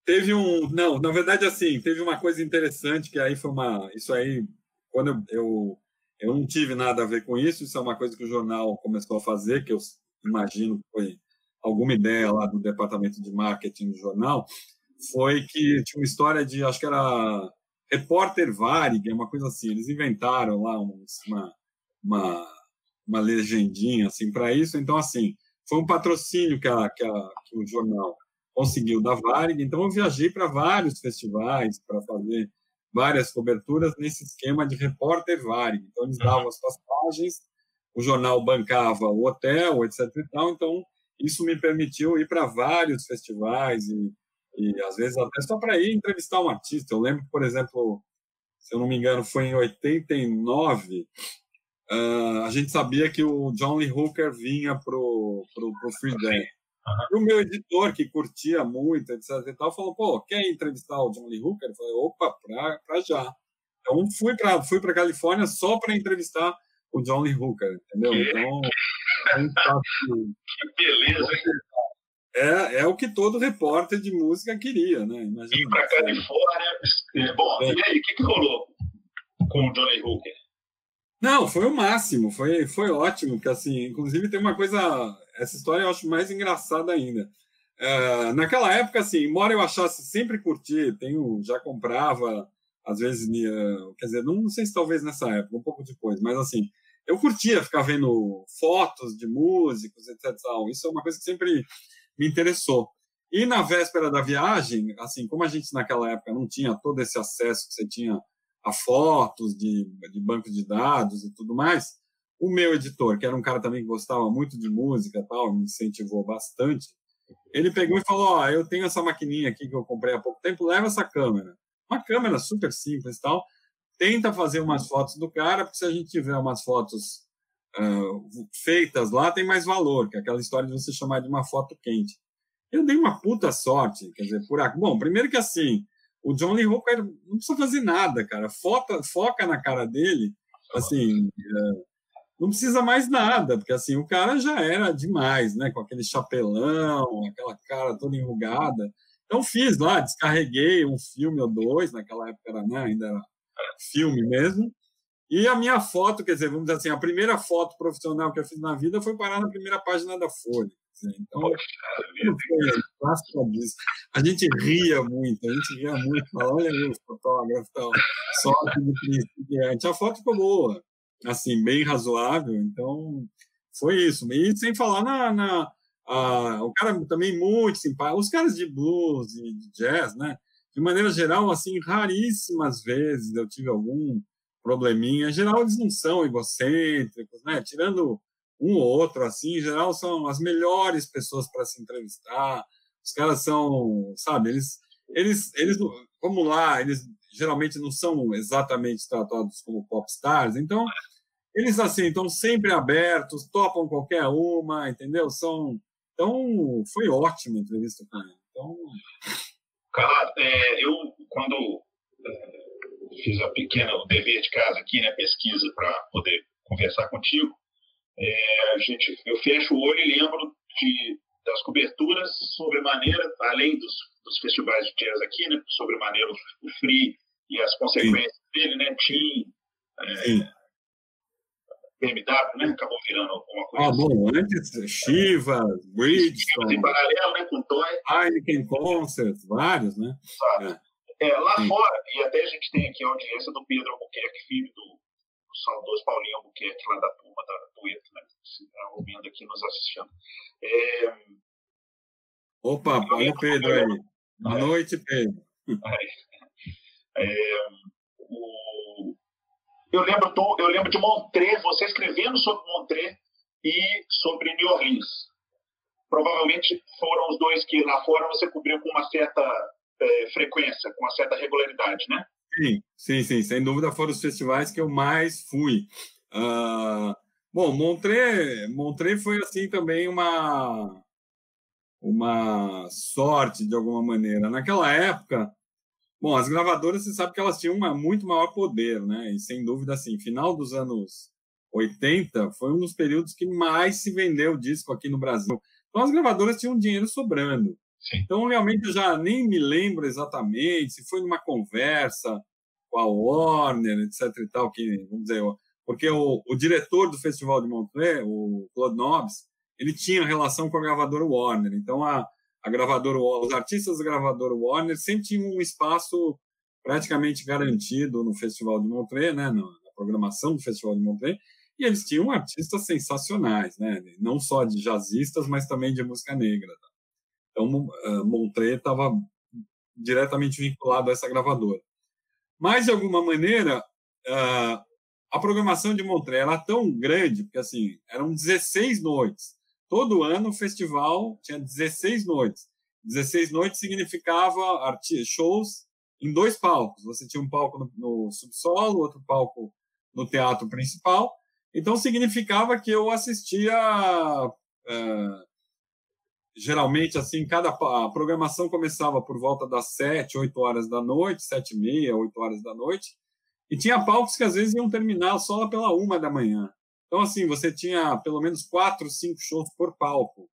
Teve um, não, na verdade assim, teve uma coisa interessante que aí foi uma, isso aí quando eu, eu, eu não tive nada a ver com isso, isso é uma coisa que o jornal começou a fazer, que eu imagino que foi alguma ideia lá do departamento de marketing do jornal, foi que tinha uma história de, acho que era repórter Varig, uma coisa assim, eles inventaram lá uma, uma, uma legendinha assim para isso, então assim, foi um patrocínio que, a, que, a, que o jornal conseguiu da Varig, então eu viajei para vários festivais para fazer várias coberturas nesse esquema de repórter Varig. Então, eles davam as passagens, o jornal bancava o hotel, etc. E tal. Então, isso me permitiu ir para vários festivais e, e, às vezes, até só para ir entrevistar um artista. Eu lembro, por exemplo, se eu não me engano, foi em 89, uh, ah, a gente sabia que o John Lee Hooker vinha pro, pro, pro Free Day. E o meu editor, que curtia muito, etc. e tal, falou: pô, quer entrevistar o John Lee Hooker? Eu falei: opa, pra, pra já. Então, fui para fui a Califórnia só para entrevistar o John Lee Hooker, entendeu? Então, que beleza, hein? É, é o que todo repórter de música queria, né? Imagina. Ir para Califórnia. É, bom, é. e aí, o que, que rolou com o John Lee Hooker? Não, foi o máximo, foi, foi ótimo, porque assim, inclusive tem uma coisa, essa história eu acho mais engraçada ainda. Uh, naquela época, assim, embora eu achasse sempre curtir, tenho, já comprava, às vezes, uh, quer dizer, não, não, sei se talvez nessa época, um pouco depois, mas assim, eu curtia ficar vendo fotos de músicos, etc. Isso é uma coisa que sempre me interessou. E na véspera da viagem, assim, como a gente naquela época não tinha todo esse acesso que você tinha a fotos de, de banco de dados e tudo mais, o meu editor, que era um cara também que gostava muito de música tal, me incentivou bastante, ele pegou e falou, ó, oh, eu tenho essa maquininha aqui que eu comprei há pouco tempo, leva essa câmera. Uma câmera super simples tal, tenta fazer umas fotos do cara, porque se a gente tiver umas fotos uh, feitas lá, tem mais valor, que é aquela história de você chamar de uma foto quente. Eu dei uma puta sorte, quer dizer, por aqui. Bom, primeiro que assim, o John Lee Hooker não precisa fazer nada, cara. Foca, foca na cara dele, assim, é, não precisa mais nada, porque assim, o cara já era demais, né? Com aquele chapelão, aquela cara toda enrugada. Então fiz lá, descarreguei um filme ou dois, naquela época era, né, ainda era filme mesmo. E a minha foto, quer dizer, vamos dizer assim, a primeira foto profissional que eu fiz na vida foi parar na primeira página da Folha. Então, disso. A gente ria muito, a gente ria muito, olha aí o fotógrafo, tal, sorte de principiante. A foto ficou boa, assim, bem razoável, então foi isso. E sem falar na. na a, o cara também muito simpático, os caras de blues e de jazz, né? De maneira geral, assim, raríssimas vezes eu tive algum probleminha. Em geral, eles não são egocêntricos, né? Tirando um ou outro, assim, em geral, são as melhores pessoas para se entrevistar. Os caras são, sabe, eles, eles, eles, como lá, eles geralmente não são exatamente tratados como popstars, então eles assim estão sempre abertos, topam qualquer uma, entendeu? São, então foi ótima a entrevista com ele. Então, cara, é, eu quando é, fiz a pequena o dever de casa aqui, né, pesquisa para poder conversar contigo, é, a gente, eu fecho o olho e lembro de, das coberturas sobre maneira, além dos, dos festivais de jazz aqui, né, sobre maneira o Free e as consequências Sim. dele, né, Tim, é, BMW, né, acabou virando alguma coisa. Ah, bom, antes Shiva, Bridgestone. Em paralelo, né, com Toy. Heineken Concerts, vários, né? É. é lá Sim. fora, e até a gente tem aqui a audiência do Pedro Albuquerque, filho do o saudoso Paulinho Albuquerque, lá da turma da Dueto, né? Tá ouvindo aqui, nos assistindo. É... Opa, olha o Pedro aí. Boa noite, Pedro. É, o... eu, lembro do, eu lembro de Montré, você escrevendo sobre Montré e sobre New Orleans. Provavelmente foram os dois que lá fora você cobriu com uma certa é, frequência, com uma certa regularidade, né? Sim, sim, sim, sem dúvida foram os festivais que eu mais fui. Uh, bom, Montré, Montré foi assim também uma uma sorte de alguma maneira. Naquela época, bom, as gravadoras você sabe que elas tinham uma, muito maior poder, né? E sem dúvida assim, final dos anos 80 foi um dos períodos que mais se vendeu disco aqui no Brasil. Então as gravadoras tinham dinheiro sobrando. Então, realmente, eu já nem me lembro exatamente se foi numa conversa com a Warner, etc. e tal, que, vamos dizer, porque o, o diretor do Festival de Montreux, o Claude Nobs, ele tinha relação com a gravadora Warner. Então, a, a gravadora, os artistas da gravadora Warner sempre tinham um espaço praticamente garantido no Festival de Montreux, né, na, programação do Festival de Montreux, e eles tinham artistas sensacionais, né, não só de jazzistas, mas também de música negra. Tá? Então, uh, Montré estava diretamente vinculado a essa gravadora. Mas, de alguma maneira, uh, a programação de Montré era tão grande, porque assim, eram 16 noites. Todo ano o festival tinha 16 noites. 16 noites significava shows em dois palcos. Você tinha um palco no, no subsolo, outro palco no teatro principal. Então significava que eu assistia é, geralmente assim cada a programação começava por volta das sete, oito horas da noite, sete e meia, oito horas da noite, e tinha palcos que às vezes iam terminar só pela uma da manhã. Então assim você tinha pelo menos quatro, cinco shows por palco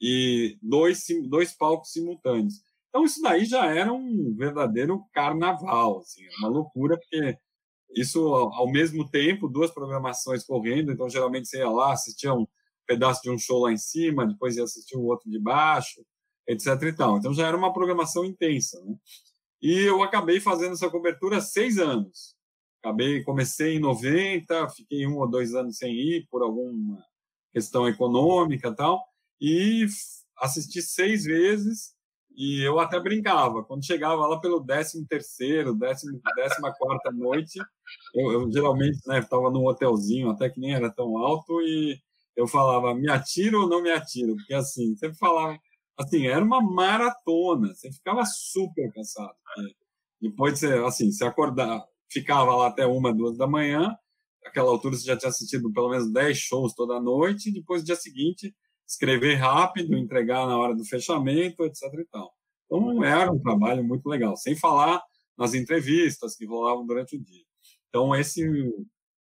e dois dois palcos simultâneos. Então isso daí já era um verdadeiro carnaval, assim, uma loucura porque isso ao mesmo tempo duas programações correndo, então geralmente você ia lá assistia um pedaço de um show lá em cima, depois ia assistir o outro de baixo, etc. E tal. Então já era uma programação intensa. Né? E eu acabei fazendo essa cobertura seis anos. Acabei, comecei em 90, fiquei um ou dois anos sem ir por alguma questão econômica tal, e assisti seis vezes e eu até brincava. Quando chegava lá pelo 13 terceiro, décima, décima quarta noite, eu, eu geralmente estava né, num hotelzinho, até que nem era tão alto, e eu falava, me atiro ou não me atiro? Porque assim, sempre falava, assim, era uma maratona, você ficava super cansado. Depois você, assim, se acordar, ficava lá até uma, duas da manhã, aquela altura você já tinha assistido pelo menos dez shows toda noite, e depois, no dia seguinte, escrever rápido, entregar na hora do fechamento, etc. E tal. Então, era um trabalho muito legal, sem falar nas entrevistas que rolavam durante o dia. Então, esse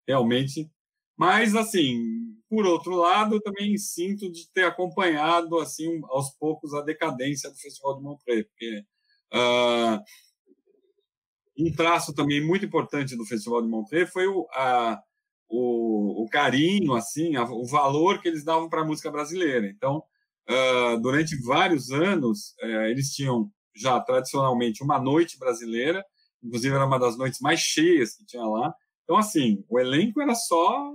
realmente mas, assim, por outro lado, também sinto de ter acompanhado, assim, aos poucos, a decadência do Festival de Montreux, porque uh, um traço também muito importante do Festival de Montreux foi o, a, o, o carinho, assim, a, o valor que eles davam para a música brasileira. Então, uh, durante vários anos, uh, eles tinham já tradicionalmente uma noite brasileira, inclusive era uma das noites mais cheias que tinha lá, então, assim, o elenco era só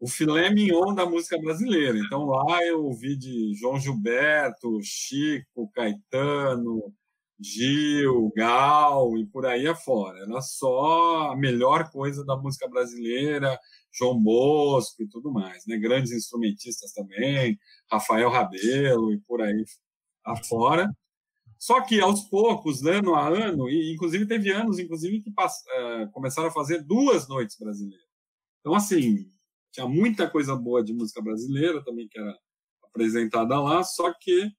o filé mignon da música brasileira. Então, lá eu ouvi de João Gilberto, Chico, Caetano, Gil, Gal e por aí afora. Era só a melhor coisa da música brasileira, João Bosco e tudo mais. Né? Grandes instrumentistas também, Rafael Rabelo e por aí afora. Só que aos poucos, ano a ano, e inclusive teve anos, inclusive que uh, começaram a fazer duas noites brasileiras. Então assim, tinha muita coisa boa de música brasileira também que era apresentada lá, só que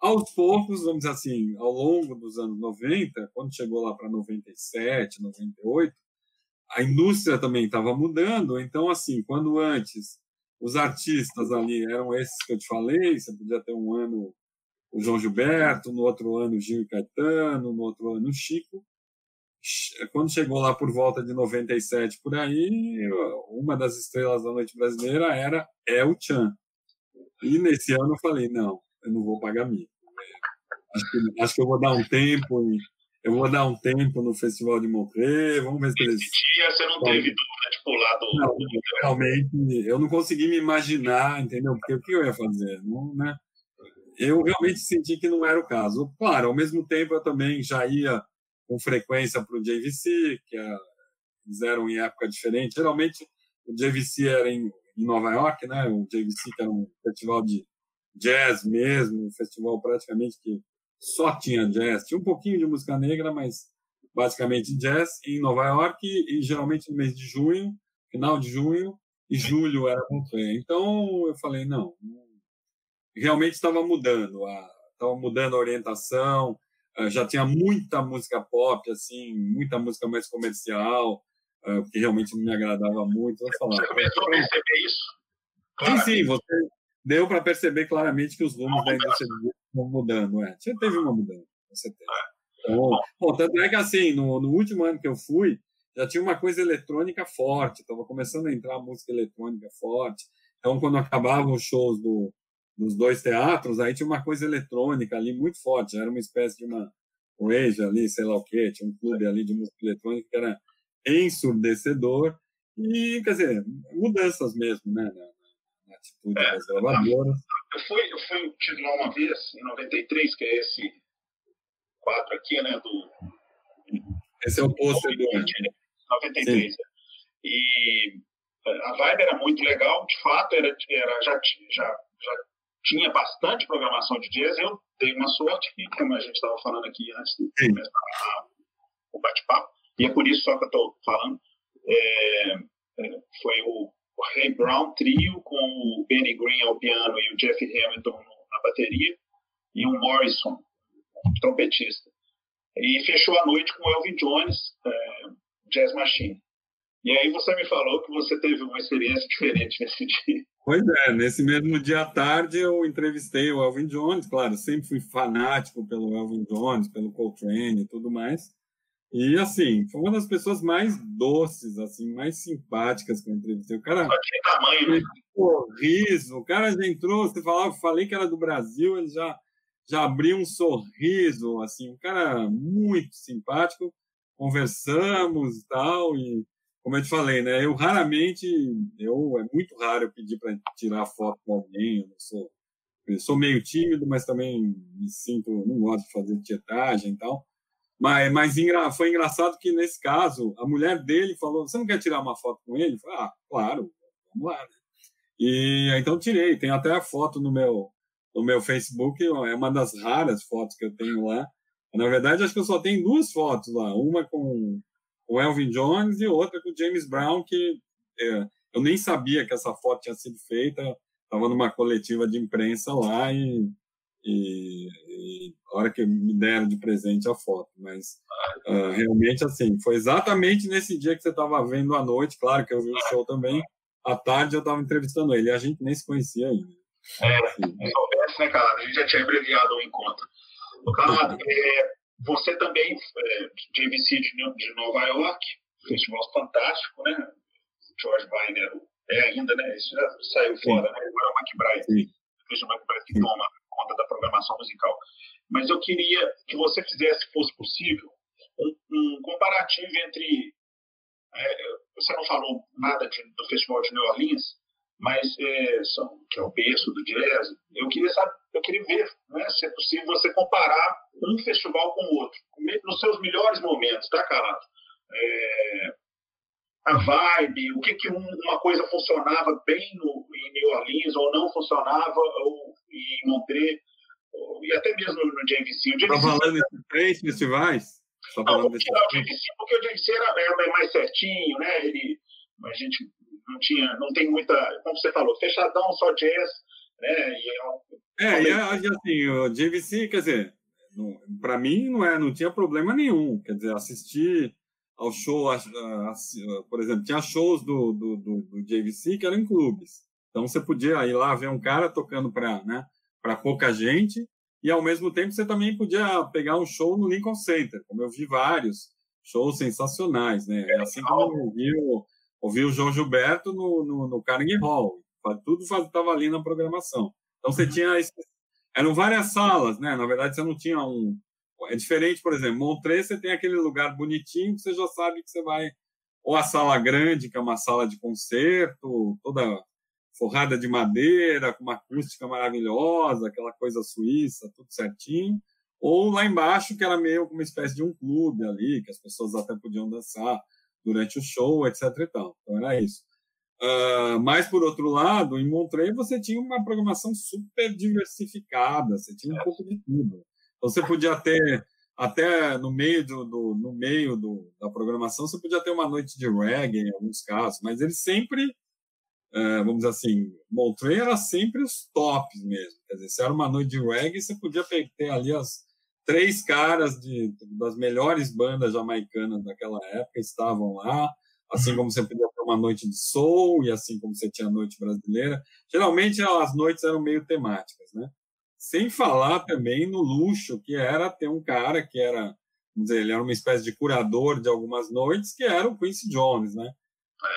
aos poucos, vamos dizer assim, ao longo dos anos 90, quando chegou lá para 97, 98, a indústria também estava mudando. Então, assim, quando antes os artistas ali eram esses que eu te falei, você podia ter um ano o João Gilberto, no outro ano Gil e Caetano, no outro ano Chico. Quando chegou lá por volta de 97 por aí, uma das estrelas da noite brasileira era El Chan. E nesse ano eu falei, não, eu não vou pagar mico. Acho que, acho que eu vou dar um tempo eu vou dar um tempo no Festival de Montreux, vamos ver se eles... Esse dia você não teve dúvida de pular do... Não, realmente, eu não consegui me imaginar, entendeu? Porque o que eu ia fazer? Não, né? eu realmente senti que não era o caso. Claro, ao mesmo tempo eu também já ia com frequência para o JVC, que é, eles eram em época diferente. Geralmente o JVC era em, em, Nova York, né? O JVC que era um festival de jazz mesmo, um festival praticamente que só tinha jazz. Tinha um pouquinho de música negra, mas basicamente jazz em Nova York e, e geralmente no mês de junho, final de junho e julho era Montreux. Então eu falei, não, realmente estava mudando, estava mudando a orientação, já tinha muita música pop, assim, muita música mais comercial, que realmente não me agradava muito. Você começou a perceber isso? Sim, sim, você deu para perceber claramente que os rumos da indústria estão mudando. É. Teve uma mudança, com certeza. Então, bom, tanto é que assim, no, no último ano que eu fui, já tinha uma coisa eletrônica forte, estava começando a entrar música eletrônica forte. Então, quando acabavam os shows do, nos dois teatros, aí tinha uma coisa eletrônica ali muito forte, era uma espécie de uma rage ali, sei lá o quê, tinha um clube ali de música eletrônica que era ensurdecedor, e, quer dizer, mudanças mesmo, né, na atitude é, das gravadoras. Eu fui, eu fui lá uma vez, em 93, que é esse quadro aqui, né, do... Esse é o pôster do... 93, Sim. e a vibe era muito legal, de fato, era, era já, já, já tinha bastante programação de jazz. Eu dei uma sorte, como a gente estava falando aqui antes de começar o bate-papo, e é por isso só que eu estou falando. É, é, foi o, o Ray Brown Trio com o Benny Green ao piano e o Jeff Hamilton na bateria e um Morrison, um trompetista. E fechou a noite com o Elvin Jones, é, Jazz Machine. E aí você me falou que você teve uma experiência diferente nesse <laughs> dia. Pois é, nesse mesmo dia à tarde eu entrevistei o Elvin Jones, claro, sempre fui fanático pelo Elvin Jones, pelo Coltrane e tudo mais. E assim, foi uma das pessoas mais doces, assim, mais simpáticas que eu entrevistei. O cara. Tamanho, né? Sorriso, o cara já entrou, você falava, falei que era do Brasil, ele já, já abriu um sorriso, assim, um cara muito simpático. Conversamos e tal, e como eu te falei, né? Eu raramente, eu é muito raro eu pedir para tirar foto com alguém. Eu sou, eu sou meio tímido, mas também me sinto, não gosto de fazer tietagem e tal. Mas, mas foi engraçado que nesse caso a mulher dele falou: "Você não quer tirar uma foto com ele?" Eu falei, ah, claro, vamos lá. Né? E então tirei. Tem até a foto no meu no meu Facebook. É uma das raras fotos que eu tenho lá. Na verdade, acho que eu só tenho duas fotos lá. Uma com o Elvin Jones e outra com o James Brown, que é, eu nem sabia que essa foto tinha sido feita. Estava numa coletiva de imprensa lá e, e, e, a hora que me deram de presente a foto. Mas uh, realmente, assim, foi exatamente nesse dia que você estava vendo à noite. Claro que eu vi o show também. À tarde eu estava entrevistando ele e a gente nem se conhecia ainda. É, assim, se soubesse, né, cara? A gente já tinha abreviado o encontro. O Calado, é, você também, é, JVC de, de Nova York, festival fantástico, né? George Weiner é ainda, né? Isso já saiu fora, né? Agora é o McBride. O McBride que toma da programação musical. Mas eu queria que você fizesse, se fosse possível, um, um comparativo entre. É, você não falou nada de, do Festival de New Orleans, mas é, são, que é o berço do jazz. Eu queria saber, eu queria ver, né, se é possível você comparar um festival com o outro, nos seus melhores momentos, tá, Carlos? É, a vibe, o que que um, uma coisa funcionava bem no, em New Orleans ou não funcionava ou em Montreux ou, e até mesmo no JVC. Está falando de três festivais? Não, tirar o JVC porque o JVC era, era mais certinho, né? Ele, a gente não tinha, não tem muita, como você falou, fechadão, só jazz, né? E é, é e assim, o JVC, quer dizer, para mim não é, não tinha problema nenhum, quer dizer, assistir ao show, a, a, a, por exemplo, tinha shows do, do, do, do, JVC que eram em clubes, então você podia ir lá ver um cara tocando para né, para pouca gente e ao mesmo tempo você também podia pegar um show no Lincoln Center, como eu vi vários shows sensacionais, né? É assim como eu o, ouvi o João Gilberto no, no, no Carnegie Hall. Tudo estava ali na programação. Então você tinha. Eram várias salas, né? Na verdade, você não tinha um. É diferente, por exemplo, Montreux, você tem aquele lugar bonitinho que você já sabe que você vai. Ou a sala grande, que é uma sala de concerto, toda forrada de madeira, com uma acústica maravilhosa, aquela coisa suíça, tudo certinho. Ou lá embaixo, que era meio uma espécie de um clube ali, que as pessoas até podiam dançar durante o show, etc. E tal. Então era isso. Uh, mas, por outro lado, em Montreux você tinha uma programação super diversificada, você tinha um pouco de tudo. Então, você podia ter, até no meio, do, do no meio do, da programação, você podia ter uma noite de reggae, em alguns casos, mas ele sempre, uh, vamos dizer assim, Montreux era sempre os tops mesmo. Quer dizer, se era uma noite de reggae, você podia ter ali as três caras de, das melhores bandas jamaicanas daquela época estavam lá, assim como você podia ter uma noite de soul e assim como você tinha a noite brasileira. Geralmente as noites eram meio temáticas, né? Sem falar também no luxo que era ter um cara que era, vamos dizer, ele era uma espécie de curador de algumas noites, que era o Quincy Jones, né?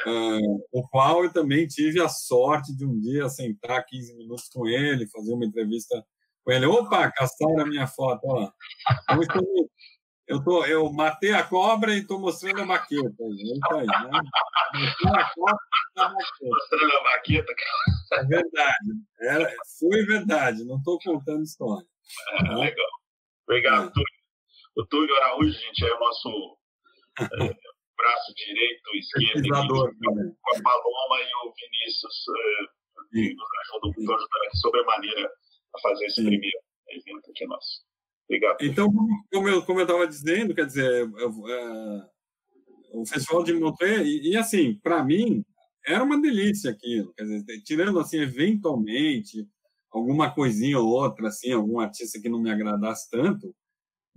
Uh, o qual eu também tive a sorte de um dia sentar 15 minutos com ele, fazer uma entrevista com ele. Opa, caçaram a minha foto, ó. Eu, tô, eu matei a cobra e estou mostrando a maqueta. Tá aí, né? Matei a cobra e a maqueta. Mostrando a maqueta, cara. É verdade. Era, foi verdade, não estou contando história. É, tá? legal. Obrigado, é. Túlio. O Túlio Araújo, gente, é o nosso é, braço direito, esquerdo, com a Paloma e o Vinícius. Que nos ajudam, nos ajudaram sobremaneira a fazer esse Sim. primeiro evento aqui nosso. Obrigado. Então, como eu como eu estava dizendo, quer dizer, eu, é, o Festival de Montreux, e, e assim, para mim, era uma delícia aquilo. Quer dizer, tirando assim, eventualmente, alguma coisinha ou outra, assim, algum artista que não me agradasse tanto,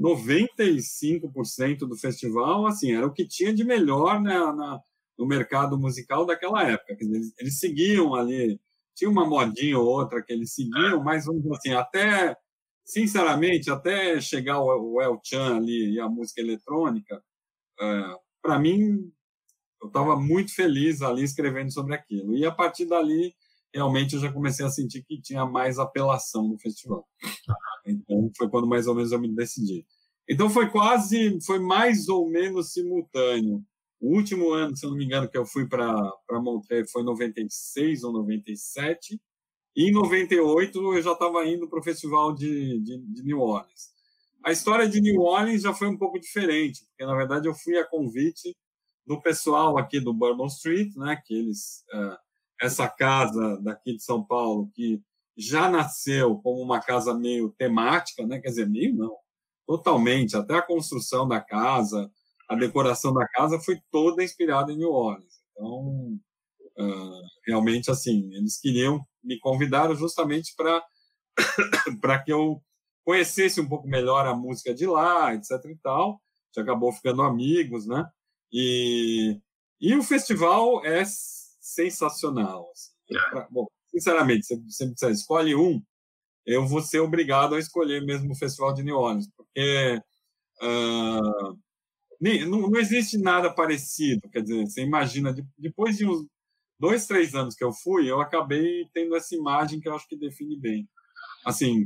95% do festival, assim, era o que tinha de melhor né, na, no mercado musical daquela época. Dizer, eles, eles, seguiam ali, tinha uma modinha ou outra que eles seguiam, mas vamos dizer assim, até, sinceramente, até chegar o, o El Chan ali e a música eletrônica, é, para mim, eu estava muito feliz ali escrevendo sobre aquilo. E a partir dali, realmente, eu já comecei a sentir que tinha mais apelação no festival. Então, foi quando mais ou menos eu me decidi. Então, foi quase, foi mais ou menos simultâneo. O último ano, se eu não me engano, que eu fui para Montreux foi 96 ou 97. E em 98 eu já estava indo para o festival de, de, de New Orleans. A história de New Orleans já foi um pouco diferente, porque na verdade eu fui a convite do pessoal aqui do Bourbon Street, né, que eles uh, essa casa daqui de São Paulo que já nasceu como uma casa meio temática, né, quer dizer, meio não, totalmente, até a construção da casa, a decoração da casa foi toda inspirada em New Orleans. Então, uh, realmente assim, eles queriam me convidaram justamente para <coughs> que eu conhecesse um pouco melhor a música de lá, etc e tal. A gente acabou ficando amigos, né? E, e o festival é sensacional. Assim. É. Pra, bom, sinceramente, se você me disser, escolhe um, eu vou ser obrigado a escolher mesmo o Festival de New Orleans, porque uh, nem, não, não, existe nada parecido. Quer dizer, você imagina, depois de uns dois, três anos que eu fui, eu acabei tendo essa imagem que eu acho que define bem. Assim,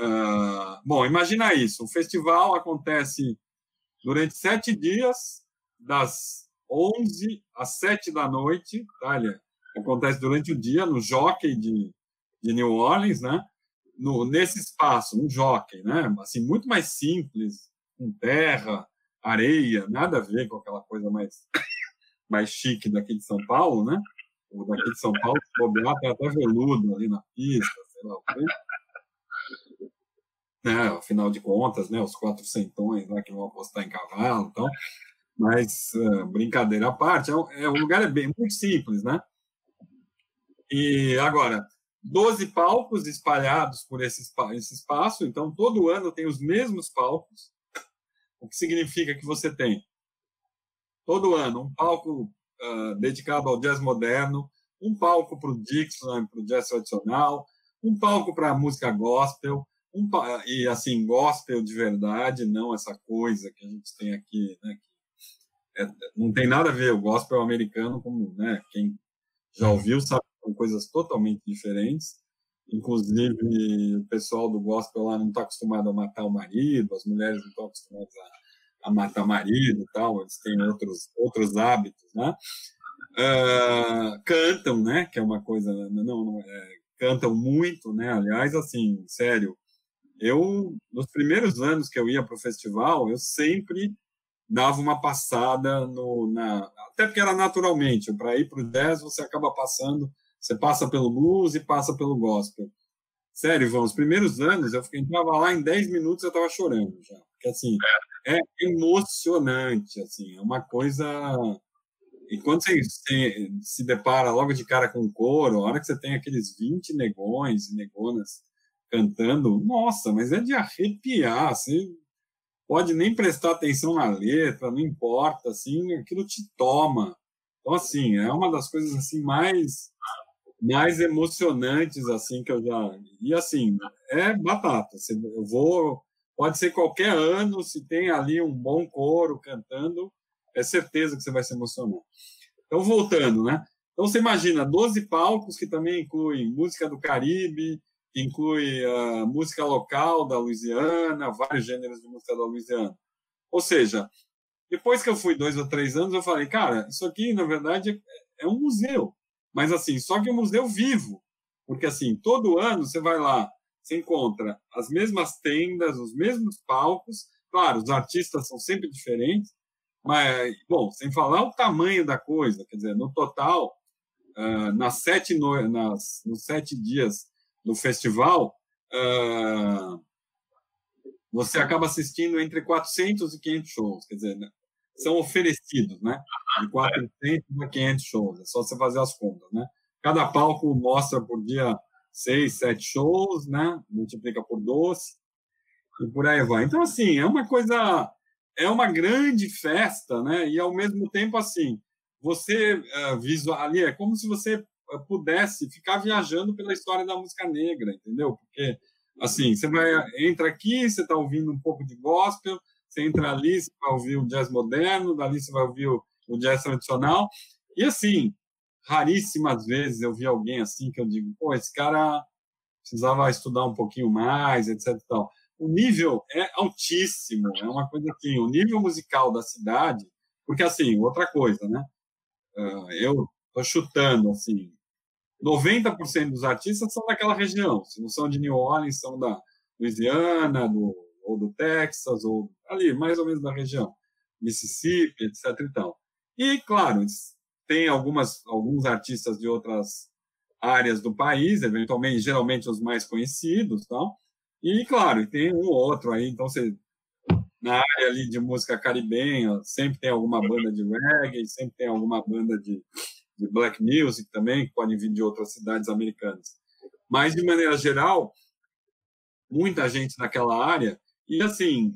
uh, bom, imagina isso: o festival acontece durante sete dias, das 11 às 7 da noite, tá, acontece durante o dia no Jockey de, de New Orleans, né? No, nesse espaço, um jockey, né? Assim, muito mais simples, com terra, areia, nada a ver com aquela coisa mais, mais chique daqui de São Paulo, né? O daqui de São Paulo, se bobear, tem até veludo ali na pista, sei lá o quê. Né, afinal de contas, né, os quatro centões lá que vão apostar em cavalo, então, mas, uh, brincadeira à parte, é, é, o lugar é bem muito simples, né? E agora, 12 palcos espalhados por esse, esse espaço, então todo ano tem os mesmos palcos, o que significa que você tem todo ano um palco uh, dedicado ao jazz moderno, um palco para o Dixon, para o jazz tradicional, um palco para a música gospel, um, e assim, gospel de verdade, não essa coisa que a gente tem aqui, né, é, não tem nada a ver o gospel americano como, né, quem já ouviu sabe que são coisas totalmente diferentes. Inclusive, o pessoal do gospel lá não está acostumado a matar o marido, as mulheres não estão acostumadas a, a matar marido e tal, eles têm outros, outros hábitos, né? Uh, cantam, né? Que é uma coisa, não, não é, cantam muito, né? Aliás, assim, sério, eu nos primeiros anos que eu ia para o festival, eu sempre dava uma passada no, na, até porque era naturalmente, para ir para o jazz você acaba passando, você passa pelo blues e passa pelo gospel. Sério, Ivan, os primeiros anos eu entrava lá em 10 minutos eu estava chorando já, porque assim, é emocionante, assim, é uma coisa e quando você, se depara logo de cara com o coro, a hora que você tem aqueles 20 negões e negonas cantando, nossa, mas é de arrepiar, você pode nem prestar atenção na letra, não importa, assim, aquilo te toma. Então, assim, é uma das coisas assim mais mais emocionantes assim que eu já e assim é batata. Eu vou pode ser qualquer ano se tem ali um bom coro cantando, é certeza que você vai se emocionar. Então voltando, né? Então você imagina 12 palcos que também incluem música do Caribe, inclui a música local da Louisiana, vários gêneros de música da Louisiana. Ou seja, depois que eu fui dois ou três anos, eu falei, cara, isso aqui, na verdade, é um museu. Mas, assim, só que é um museu vivo. Porque, assim, todo ano você vai lá, você encontra as mesmas tendas, os mesmos palcos. Claro, os artistas são sempre diferentes. Mas, bom, sem falar o tamanho da coisa. Quer dizer, no total, uh, nas sete no, nas, nos sete dias do festival, uh, você acaba assistindo entre 400 e 500 shows, quer dizer, né? são oferecidos, né? De 400 a 500 shows, é só você fazer as contas, né? Cada palco mostra por dia seis, sete shows, né? Multiplica por 12 e por aí vai. Então, assim, é uma coisa, é uma grande festa, né? E ao mesmo tempo, assim, você uh, visual ali é como se você pudesse ficar viajando pela história da música negra, entendeu? Porque assim, você vai entra aqui, você está ouvindo um pouco de gospel, você entra ali, você vai ouvir o jazz moderno, dali você vai ouvir o, o jazz tradicional, e assim, raríssimas vezes eu vi alguém assim que eu digo, pô, esse cara precisava estudar um pouquinho mais, etc. Tal. O nível é altíssimo, é uma coisa assim, o nível musical da cidade, porque assim, outra coisa, né? eu estou chutando assim, 90% dos artistas são daquela região, se não são de New Orleans, são da Louisiana, do, ou do Texas, ou ali, mais ou menos da região, Mississippi, etc. Então. E, claro, tem algumas, alguns artistas de outras áreas do país, eventualmente, geralmente os mais conhecidos, tal. E, claro, tem um ou outro aí, então você na área ali de música caribenha, sempre tem alguma banda de reggae, sempre tem alguma banda de, de black music também, que podem vir de outras cidades americanas. Mas, de maneira geral, muita gente naquela área, e assim,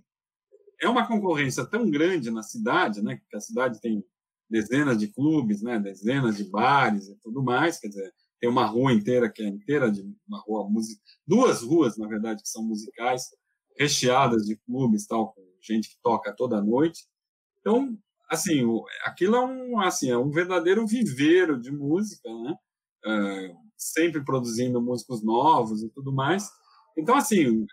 é uma concorrência tão grande na cidade, né, que a cidade tem dezenas de clubes, né, dezenas de bares e tudo mais, quer dizer, tem uma rua inteira que é inteira de uma rua música, duas ruas na verdade que são musicais, recheadas de clubes tal com gente que toca toda noite. Então, assim, aquilo é um, assim, é um verdadeiro viveiro de música, né? É, sempre produzindo músicos novos e tudo mais. Então, assim,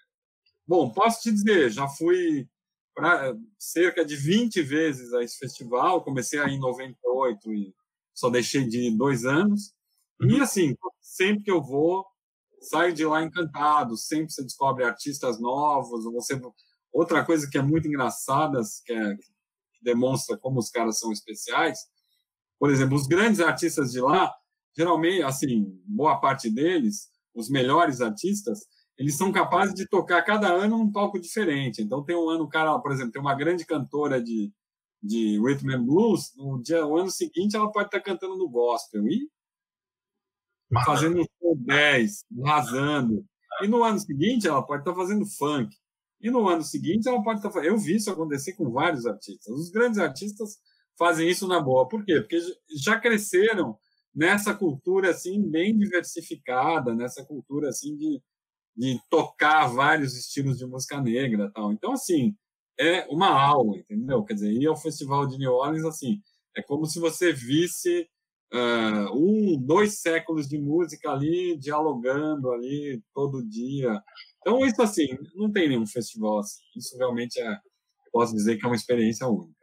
bom, posso te dizer, já fui para cerca de 20 vezes a esse festival, comecei aí em 98 e só deixei de dois anos. E, uhum. assim, sempre que eu vou, saio de lá encantado, sempre você descobre artistas novos, você Outra coisa que é muito engraçada, que, é, que demonstra como os caras são especiais, por exemplo, os grandes artistas de lá, geralmente, assim, boa parte deles, os melhores artistas, eles são capazes de tocar cada ano num palco diferente. Então, tem um ano, o cara, por exemplo, tem uma grande cantora de, de rhythm and blues, no dia, no ano seguinte ela pode estar cantando no gospel e fazendo 10, arrasando. E no ano seguinte ela pode estar fazendo funk. E no ano seguinte ela pode estar tá Eu vi isso acontecer com vários artistas. Os grandes artistas fazem isso na boa. Por quê? Porque já cresceram nessa cultura assim bem diversificada, nessa cultura assim de, de tocar vários estilos de música negra, tal. Então assim é uma aula, entendeu? Quer dizer, ir ao festival de New Orleans assim é como se você visse uh, um, dois séculos de música ali dialogando ali todo dia então, isso assim, não tem nenhum festival assim. Isso realmente é, posso dizer que é uma experiência única.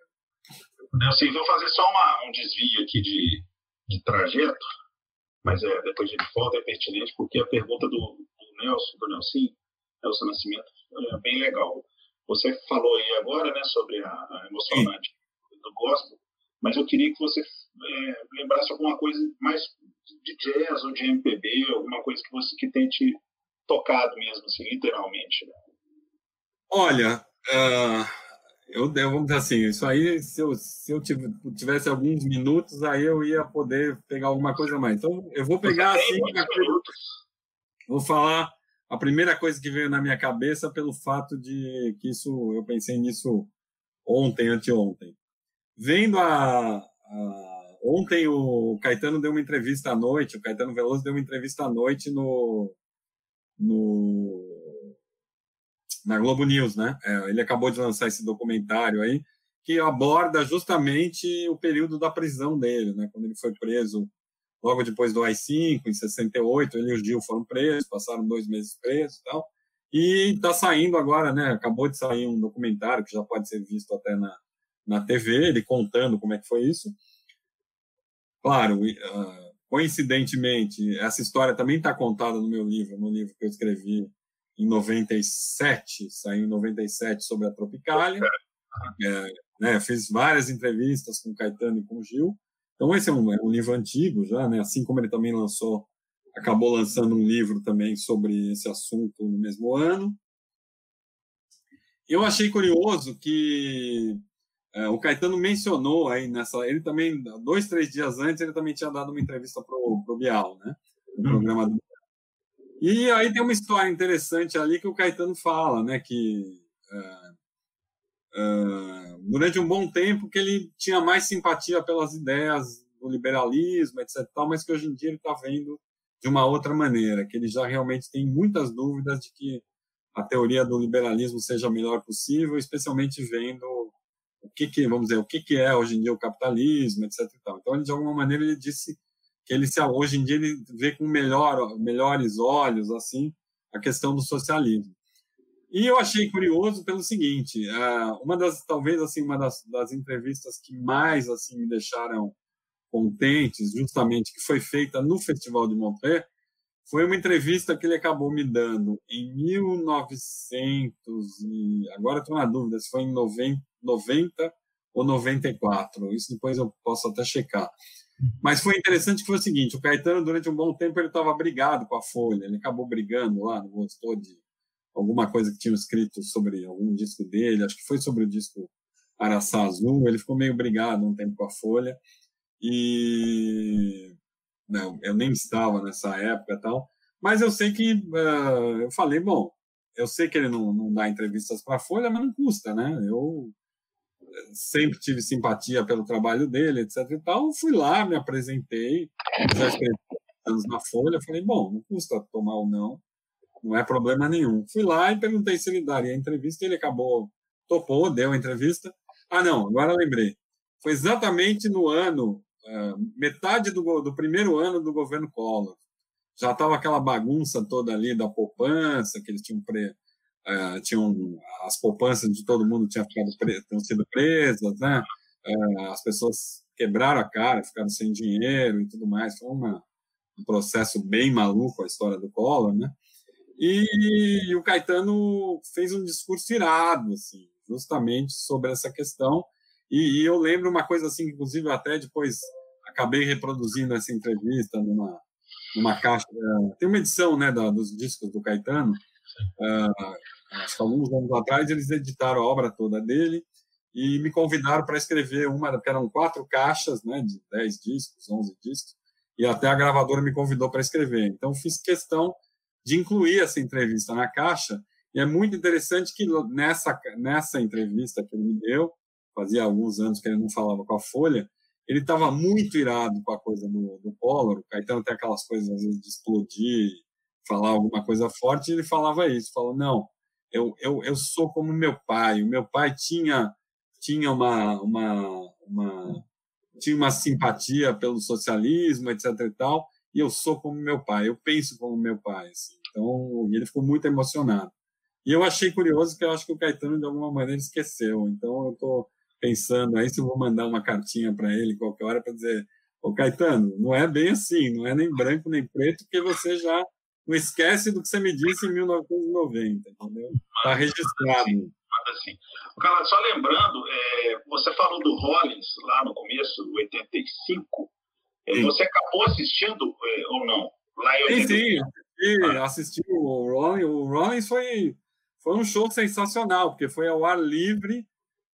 Nelson, vou fazer só uma, um desvio aqui de, de trajeto, mas é, depois a gente volta, é pertinente, porque a pergunta do, do Nelson, do Nelson, Nelson Nascimento, é bem legal. Você falou aí agora né, sobre a, a emocionante Sim. do gospel, mas eu queria que você é, lembrasse alguma coisa mais de jazz ou de MPB, alguma coisa que você que tente tocado mesmo, assim, literalmente? Né? Olha, uh, eu vamos dizer assim, isso aí, se eu, se eu tivesse alguns minutos, aí eu ia poder pegar alguma coisa mais. Então, eu vou pegar assim. Vou falar a primeira coisa que veio na minha cabeça pelo fato de que isso, eu pensei nisso ontem, anteontem. Vendo a, a ontem o Caetano deu uma entrevista à noite, o Caetano Veloso deu uma entrevista à noite no no, na Globo News, né? É, ele acabou de lançar esse documentário aí que aborda justamente o período da prisão dele, né? Quando ele foi preso logo depois do AI-5, em 68, ele e o Gil foram presos, passaram dois meses presos e tal. E está saindo agora, né? Acabou de sair um documentário que já pode ser visto até na, na TV, ele contando como é que foi isso. Claro, uh, Coincidentemente, essa história também está contada no meu livro, no livro que eu escrevi em 97, saiu em 97 sobre a Tropicália. É, né, fiz várias entrevistas com Caetano e com Gil. Então, esse é um, é um livro antigo já, né? assim como ele também lançou, acabou lançando um livro também sobre esse assunto no mesmo ano. Eu achei curioso que é, o Caetano mencionou aí nessa. Ele também, dois, três dias antes, ele também tinha dado uma entrevista para o Bial, né? No uhum. programa do E aí tem uma história interessante ali que o Caetano fala, né? Que uh, uh, durante um bom tempo que ele tinha mais simpatia pelas ideias do liberalismo, etc. Tal, mas que hoje em dia ele está vendo de uma outra maneira, que ele já realmente tem muitas dúvidas de que a teoria do liberalismo seja a melhor possível, especialmente vendo o que, que vamos dizer, o que, que é hoje em dia o capitalismo, etc. Então, ele, de alguma maneira, ele disse que ele se, hoje em dia ele vê com melhor, melhores olhos assim a questão do socialismo. E eu achei curioso pelo seguinte, uma das talvez assim uma das, das entrevistas que mais assim me deixaram contentes, justamente que foi feita no Festival de Montreux, foi uma entrevista que ele acabou me dando em 1900 e agora estou na dúvida se foi em 90, 90 ou 94. Isso depois eu posso até checar. Mas foi interessante que foi o seguinte: o Caetano, durante um bom tempo, ele estava brigado com a Folha. Ele acabou brigando lá, não gostou de alguma coisa que tinha escrito sobre algum disco dele. Acho que foi sobre o disco Araçá Azul. Ele ficou meio brigado um tempo com a Folha. E não, eu nem estava nessa época tal. Mas eu sei que uh, eu falei, bom, eu sei que ele não, não dá entrevistas para a Folha, mas não custa, né? Eu sempre tive simpatia pelo trabalho dele, etc. E tal. Fui lá, me apresentei, já anos na Folha, falei, bom, não custa tomar ou não, não é problema nenhum. Fui lá e perguntei se ele daria a entrevista, ele acabou, topou, deu a entrevista. Ah, não, agora lembrei. Foi exatamente no ano, metade do, do primeiro ano do governo Collor. Já estava aquela bagunça toda ali da poupança, que eles tinham pre, uh, tinham as poupanças de todo mundo tinham, ficado pre, tinham sido presas, né? Uh, as pessoas quebraram a cara, ficaram sem dinheiro e tudo mais. Foi uma, um processo bem maluco a história do Collor, né? E, e o Caetano fez um discurso irado, assim, justamente sobre essa questão. E, e, eu lembro uma coisa assim, inclusive até depois acabei reproduzindo essa entrevista numa numa caixa. Tem uma edição, né, da, dos discos do Caetano. Uh, acho que alguns anos atrás eles editaram a obra toda dele e me convidaram para escrever uma, que eram quatro caixas, né, de 10 discos, 11 discos, e até a gravadora me convidou para escrever. Então fiz questão de incluir essa entrevista na caixa, e é muito interessante que nessa nessa entrevista que ele me deu, fazia alguns anos que ele não falava com a Folha, ele estava muito irado com a coisa do, do Collor, o Caetano tem aquelas coisas às vezes de explodir, falar alguma coisa forte, e ele falava isso, falou, não, eu, eu, eu sou como meu pai. O meu pai tinha tinha uma, uma, uma tinha uma simpatia pelo socialismo, etc e tal, e eu sou como meu pai, eu penso como meu pai, assim. Então, ele ficou muito emocionado. E eu achei curioso que eu acho que o Caetano de alguma maneira esqueceu. Então, eu estou pensando aí se eu vou mandar uma cartinha para ele qualquer hora para dizer, ô Caetano, não é bem assim, não é nem branco nem preto, porque você já não esquece do que você me disse em 1990, entendeu? Está registrado. Assim. Cara, só lembrando, é, você falou do Rollins lá no começo, do 85. É, você acabou assistindo é, ou não? Lá em 85. Sim, sim. Assisti, ah. assisti o Rollins. O Rollins foi, foi um show sensacional, porque foi ao ar livre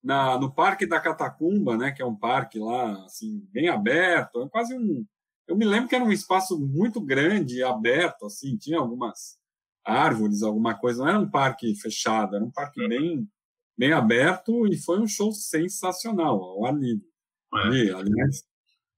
na, no Parque da Catacumba, né, que é um parque lá assim bem aberto, é quase um eu me lembro que era um espaço muito grande, aberto, assim, tinha algumas árvores, alguma coisa. Não era um parque fechado, era um parque uhum. bem, bem aberto e foi um show sensacional, ao ar livre. É. aliás,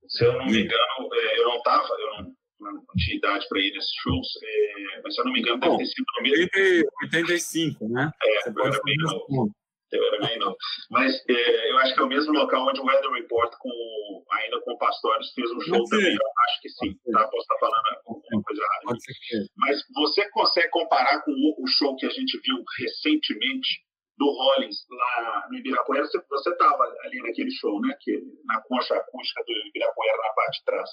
se eu não me engano, é, eu não estava, eu não, não, tinha idade para ir nesses shows, é, mas se eu não me engano, deve ter sido no mesmo. 85, né? É, Você pode bem novo. Eu bem novo. Mas é, eu acho que é o mesmo local onde o Weather Report, com, ainda com o Pastores, fez um show também. Eu acho que sim. Tá? Posso estar falando alguma coisa errada. Mas você consegue comparar com o show que a gente viu recentemente do Rollins lá no Ibirapuera? Você estava ali naquele show, né? Que, na concha acústica do Ibirapuera, na parte de trás.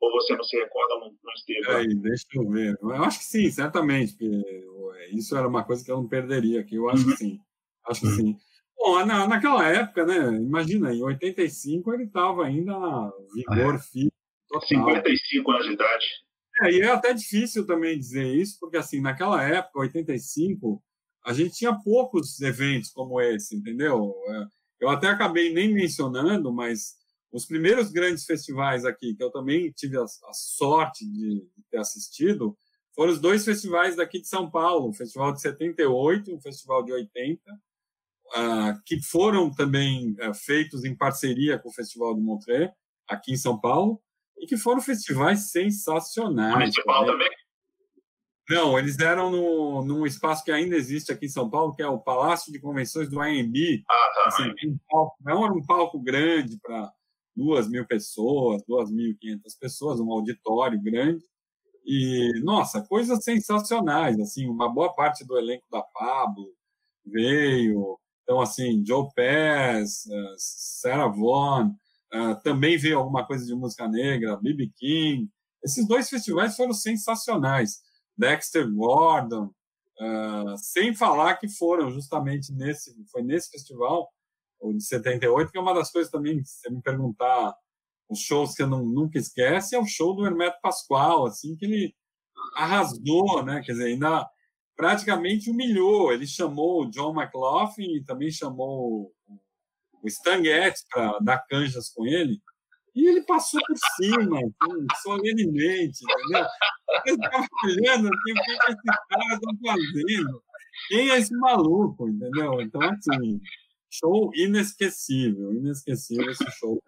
Ou você não se recorda, não, não esteve? Aí, deixa eu ver. Eu acho que sim, certamente. Porque isso era uma coisa que eu não perderia aqui. Eu acho uhum. que sim. Acho que sim. Bom, na, naquela época, né? Imagina, em 85 ele estava ainda vigor é. físico. Total. 55 anos de idade. É, e é até difícil também dizer isso, porque assim, naquela época, 85, a gente tinha poucos eventos como esse, entendeu? É, eu até acabei nem mencionando, mas os primeiros grandes festivais aqui, que eu também tive a, a sorte de, de, ter assistido, foram os dois festivais daqui de São Paulo, o Festival de 78 e o Festival de 80, que foram também uh, feitos em parceria com o Festival de Montreux, aqui em São Paulo, e que foram festivais sensacionais. Municipal né? também? Não, eles eram no, num espaço que ainda existe aqui em São Paulo, que é o Palácio de Convenções do AMB. Ah, tá. Assim, um palco, não era um palco grande para duas mil pessoas, duas mil e quinhentas pessoas, um auditório grande. E, nossa, coisas sensacionais, assim, uma boa parte do elenco da Pablo veio, então, assim, Joe Pass, uh, Sarah Vaughan, uh, também veio alguma coisa de música negra, B.B. King. Esses dois festivais foram sensacionais. Dexter Gordon, uh, sem falar que foram justamente nesse, foi nesse festival, o de 78, que é uma das coisas também, se você me perguntar os shows que eu não, nunca esquece, é o show do Hermeto Pascoal, assim, que ele arrasou, né? Quer dizer, ainda praticamente humilhou. Ele chamou o John McLaughlin e também chamou o Stan Getz para dar canjas com ele. E ele passou por cima, assim, solenemente, entendeu? Eu ficava olhando assim, o que esses caras estão fazendo? Quem é esse maluco, entendeu? Então, assim, show inesquecível, inesquecível esse show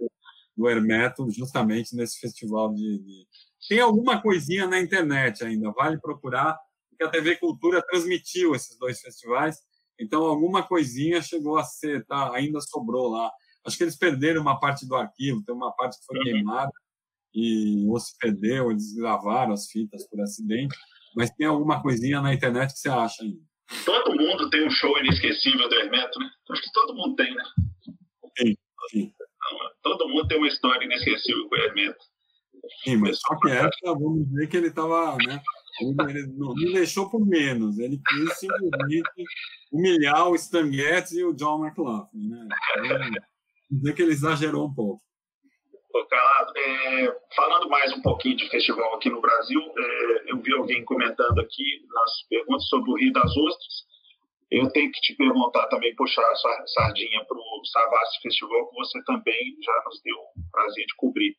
do Hermeto, justamente nesse festival de, de... Tem alguma coisinha na internet ainda, vale procurar que a TV Cultura transmitiu esses dois festivais. Então, alguma coisinha chegou a ser, tá, ainda sobrou lá. Acho que eles perderam uma parte do arquivo, tem uma parte que foi uhum. queimada e ou se perdeu, eles gravaram as fitas por acidente, mas tem alguma coisinha na internet que você acha ainda. Todo mundo tem um show inesquecível do Hermeto, né? Acho que todo mundo tem, né? Sim, sim. Todo mundo tem uma história inesquecível com o Hermeto. Sim, mas só que essa, vamos dizer que ele estava, né? Ele não, não, deixou por menos. Ele quis simplesmente humilhar o Stan Getz e o John McLaughlin. Né? Então, dizer que ele exagerou um pouco. Calado, é, falando mais um pouquinho de festival aqui no Brasil, é, eu vi alguém comentando aqui nas perguntas sobre o Rio das Ostras. Eu tenho que te perguntar também, puxar a sardinha para o Savassi Festival, que você também já nos deu o prazer de cobrir.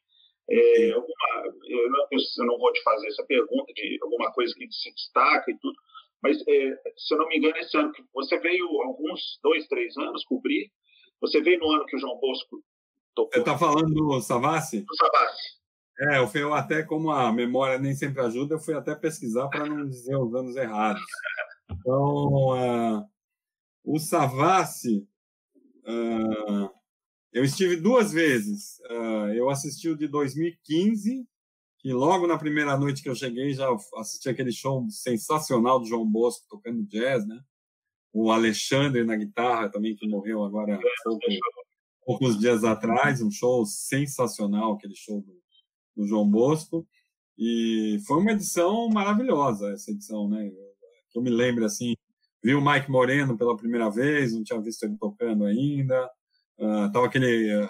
É, alguma, eu, não, eu não vou te fazer essa pergunta de alguma coisa que se destaca e tudo, mas é, se eu não me engano, esse ano que você veio alguns dois, três anos cobrir, você veio no ano que o João Bosco tocou. Você está falando do Savassi? Do Savassi. É, eu fui até, como a memória nem sempre ajuda, eu fui até pesquisar para não dizer os anos errados. Então, uh, o Savassi, uh, eu estive duas vezes. Uh, eu assisti o de 2015, que logo na primeira noite que eu cheguei já assisti aquele show sensacional do João Bosco tocando jazz, né? O Alexandre na guitarra também, que morreu agora pouco, poucos dias atrás, um show sensacional, aquele show do, do João Bosco. E foi uma edição maravilhosa, essa edição, né? Que eu me lembro assim, vi o Mike Moreno pela primeira vez, não tinha visto ele tocando ainda. Estava uh, aquele uh,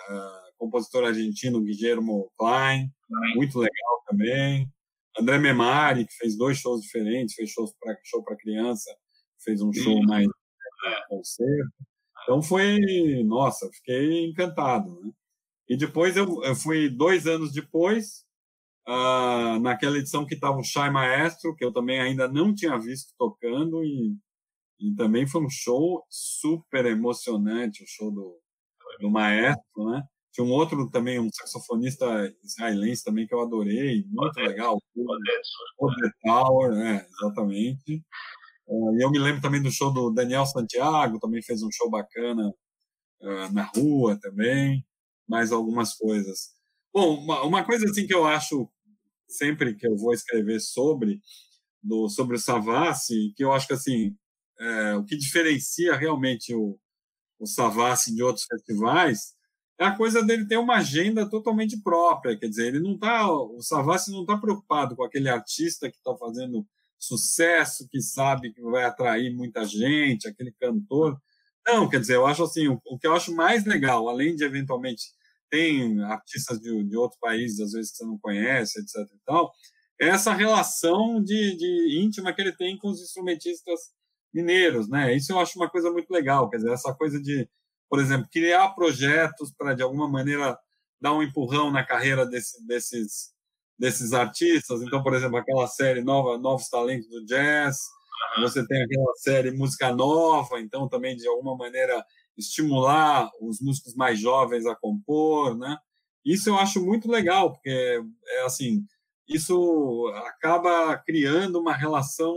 compositor argentino Guillermo Klein, muito legal também. André Memari, que fez dois shows diferentes, fez shows pra, show para criança, fez um show mais é, concerto. Então foi, nossa, fiquei encantado. Né? E depois eu, eu, fui dois anos depois, uh, naquela edição que estava o Shai Maestro, que eu também ainda não tinha visto tocando, e, e também foi um show super emocionante, o show do, do maestro, né? Tinha um outro também, um saxofonista israelense também que eu adorei, muito legal. O The Tower, é, exatamente. Uh, e eu me lembro também do show do Daniel Santiago, também fez um show bacana uh, na rua também, mais algumas coisas. Bom, uma, uma, coisa assim que eu acho sempre que eu vou escrever sobre do, sobre o Savassi, que eu acho que assim é, o que diferencia realmente o, o Savassi de outros festivais, é a coisa dele ter uma agenda totalmente própria. Quer dizer, ele não tá, o Savassi não está preocupado com aquele artista que está fazendo sucesso, que sabe que vai atrair muita gente, aquele cantor. Não, quer dizer, eu acho assim, o, o que eu acho mais legal, além de eventualmente tem artistas de, de outros países, às vezes que você não conhece, etc. e tal, é essa relação de, de íntima que ele tem com os instrumentistas mineiros, né? Isso eu acho uma coisa muito legal, quer dizer, essa coisa de, por exemplo, criar projetos para de alguma maneira dar um empurrão na carreira desse, desses desses artistas. Então, por exemplo, aquela série nova, Novos Talentos do Jazz, você tem aquela série Música Nova, então também de alguma maneira estimular os músicos mais jovens a compor, né? Isso eu acho muito legal, porque é assim, isso acaba criando uma relação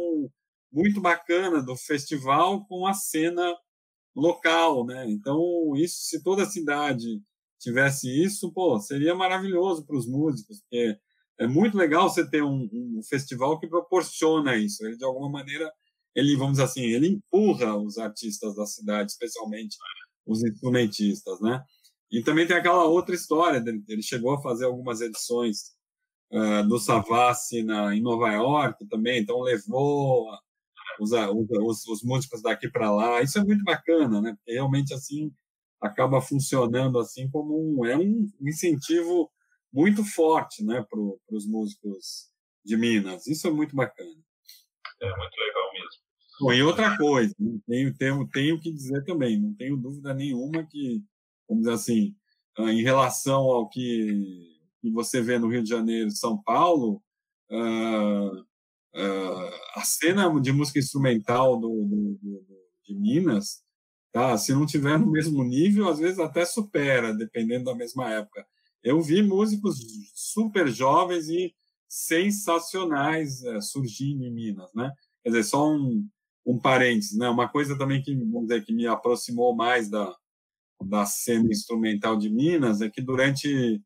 muito bacana do festival com a cena local, né? Então, isso se toda a cidade tivesse isso, pô, seria maravilhoso para os músicos, porque é muito legal você ter um, um, festival que proporciona isso. Ele, de alguma maneira, ele, vamos dizer assim, ele empurra os artistas da cidade, especialmente os instrumentistas, né? E também tem aquela outra história dele. Ele chegou a fazer algumas edições uh, do Savassi na, em Nova York também, então levou os, os, os músicos daqui para lá. Isso é muito bacana, né? Porque realmente assim acaba funcionando assim como um é um incentivo muito forte né, para os músicos de Minas. Isso é muito bacana. É muito legal mesmo. Bom, e outra coisa, tenho, tenho, tenho que dizer também, não tenho dúvida nenhuma que, vamos dizer assim, ah, em relação ao que, que você vê no Rio de Janeiro e São Paulo, uh, uh, a cena de música instrumental do, do, do, de Minas, tá? se não tiver no mesmo nível, às vezes até supera, dependendo da mesma época eu vi músicos super jovens e sensacionais é, surgindo em Minas, né? Quer dizer, só um, um parênteses, né? Uma coisa também que, vamos dizer, que me aproximou mais da, da cena instrumental de Minas é que durante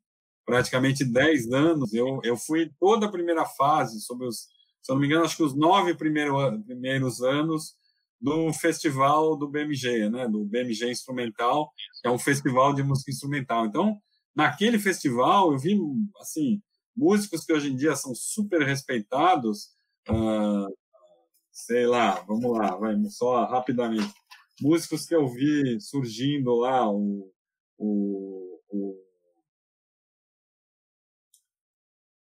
praticamente 10 anos eu, eu fui toda a primeira fase, sobre os, se não me engano, acho que os nove primeiro, primeiros anos do festival do BMG, né? Do BMG Instrumental, que é um festival de música instrumental. Então, naquele festival eu vi assim músicos que hoje em dia são super respeitados uh, sei lá vamos lá vai só rapidamente músicos que eu vi surgindo lá o, o,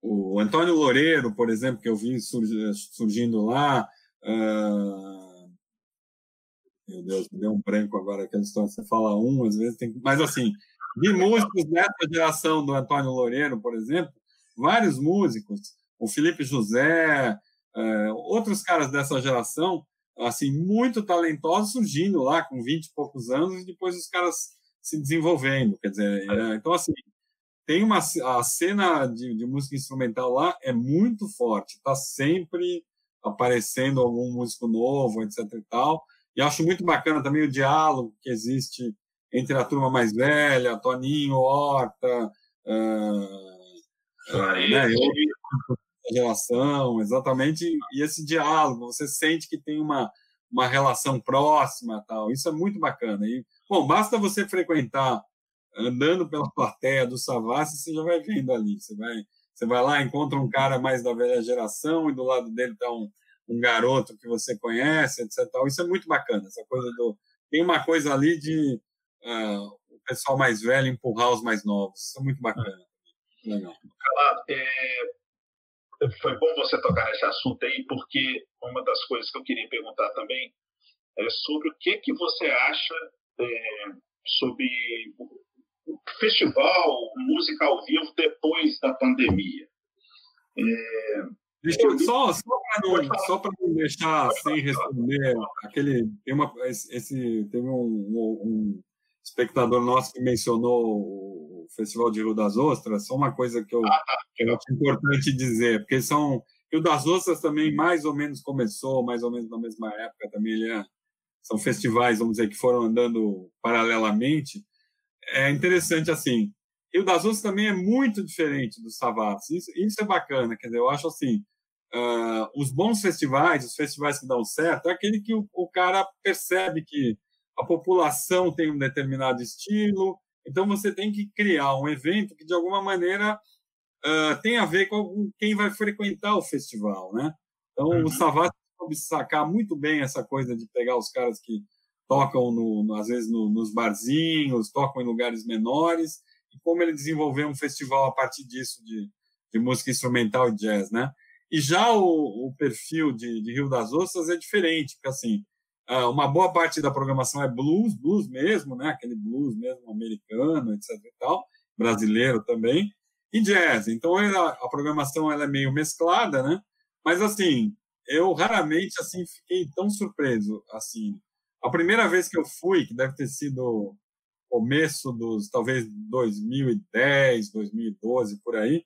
o Antônio Loureiro por exemplo que eu vi surgindo lá uh, meu Deus, me deu um branco agora aquela história. Você fala um, às vezes tem. Mas assim, de músicos dessa geração do Antônio Loureiro, por exemplo, vários músicos, o Felipe José, é, outros caras dessa geração, assim, muito talentosos surgindo lá com 20 e poucos anos e depois os caras se desenvolvendo, quer dizer, é, então assim, tem uma a cena de, de, música instrumental lá é muito forte, está sempre aparecendo algum músico novo, etc e tal, e acho muito bacana também o diálogo que existe entre a turma mais velha, Toninho, Horta, uh, uh, né, geração, exatamente, e esse diálogo, você sente que tem uma, uma relação próxima, tal. Isso é muito bacana. E, bom, basta você frequentar andando pela plateia do Savassi, você já vai vendo ali. Você vai, você vai lá, encontra um cara mais da velha geração e do lado dele está um, um garoto que você conhece, etc. Tal. Isso é muito bacana. Essa coisa do tem uma coisa ali de uh, o pessoal mais velho empurrar os mais novos. Isso é muito bacana. Legal. Calado, é, foi bom você tocar nesse assunto aí, porque uma das coisas que eu queria perguntar também é sobre o que, que você acha é, sobre festival, música ao vivo depois da pandemia. É, Deixa eu, só só para não, não deixar sem responder, aquele, tem uma, esse, teve um, um, espectador nosso que mencionou o Festival de Rio das Ostras, só uma coisa que eu, ah, tá. que eu acho importante dizer, porque são Rio das Ostras também mais ou menos começou, mais ou menos na mesma época também, é, são festivais, vamos dizer, que foram andando paralelamente. É interessante assim, Rio das Ostras também é muito diferente do Savassi, isso, isso é bacana, quer dizer, eu acho assim, uh, os bons festivais, os festivais que dão certo, é aquele que o, o cara percebe que a população tem um determinado estilo, então você tem que criar um evento que de alguma maneira uh, tem a ver com quem vai frequentar o festival, né? Então uhum. o Savassi soube sacar muito bem essa coisa de pegar os caras que tocam, no, às vezes, no, nos barzinhos, tocam em lugares menores, e como ele desenvolveu um festival a partir disso de, de música instrumental e jazz, né? E já o, o perfil de, de, Rio das Ostras é diferente, porque, assim, ah, uma boa parte da programação é blues, blues mesmo, né? Aquele blues mesmo americano, etc e tal, brasileiro também, e jazz. Então, ela, a programação ela é meio mesclada, né? Mas, assim, eu raramente, assim, fiquei tão surpreso, assim. A primeira vez que eu fui, que deve ter sido começo dos, talvez, 2010, 2012, por aí,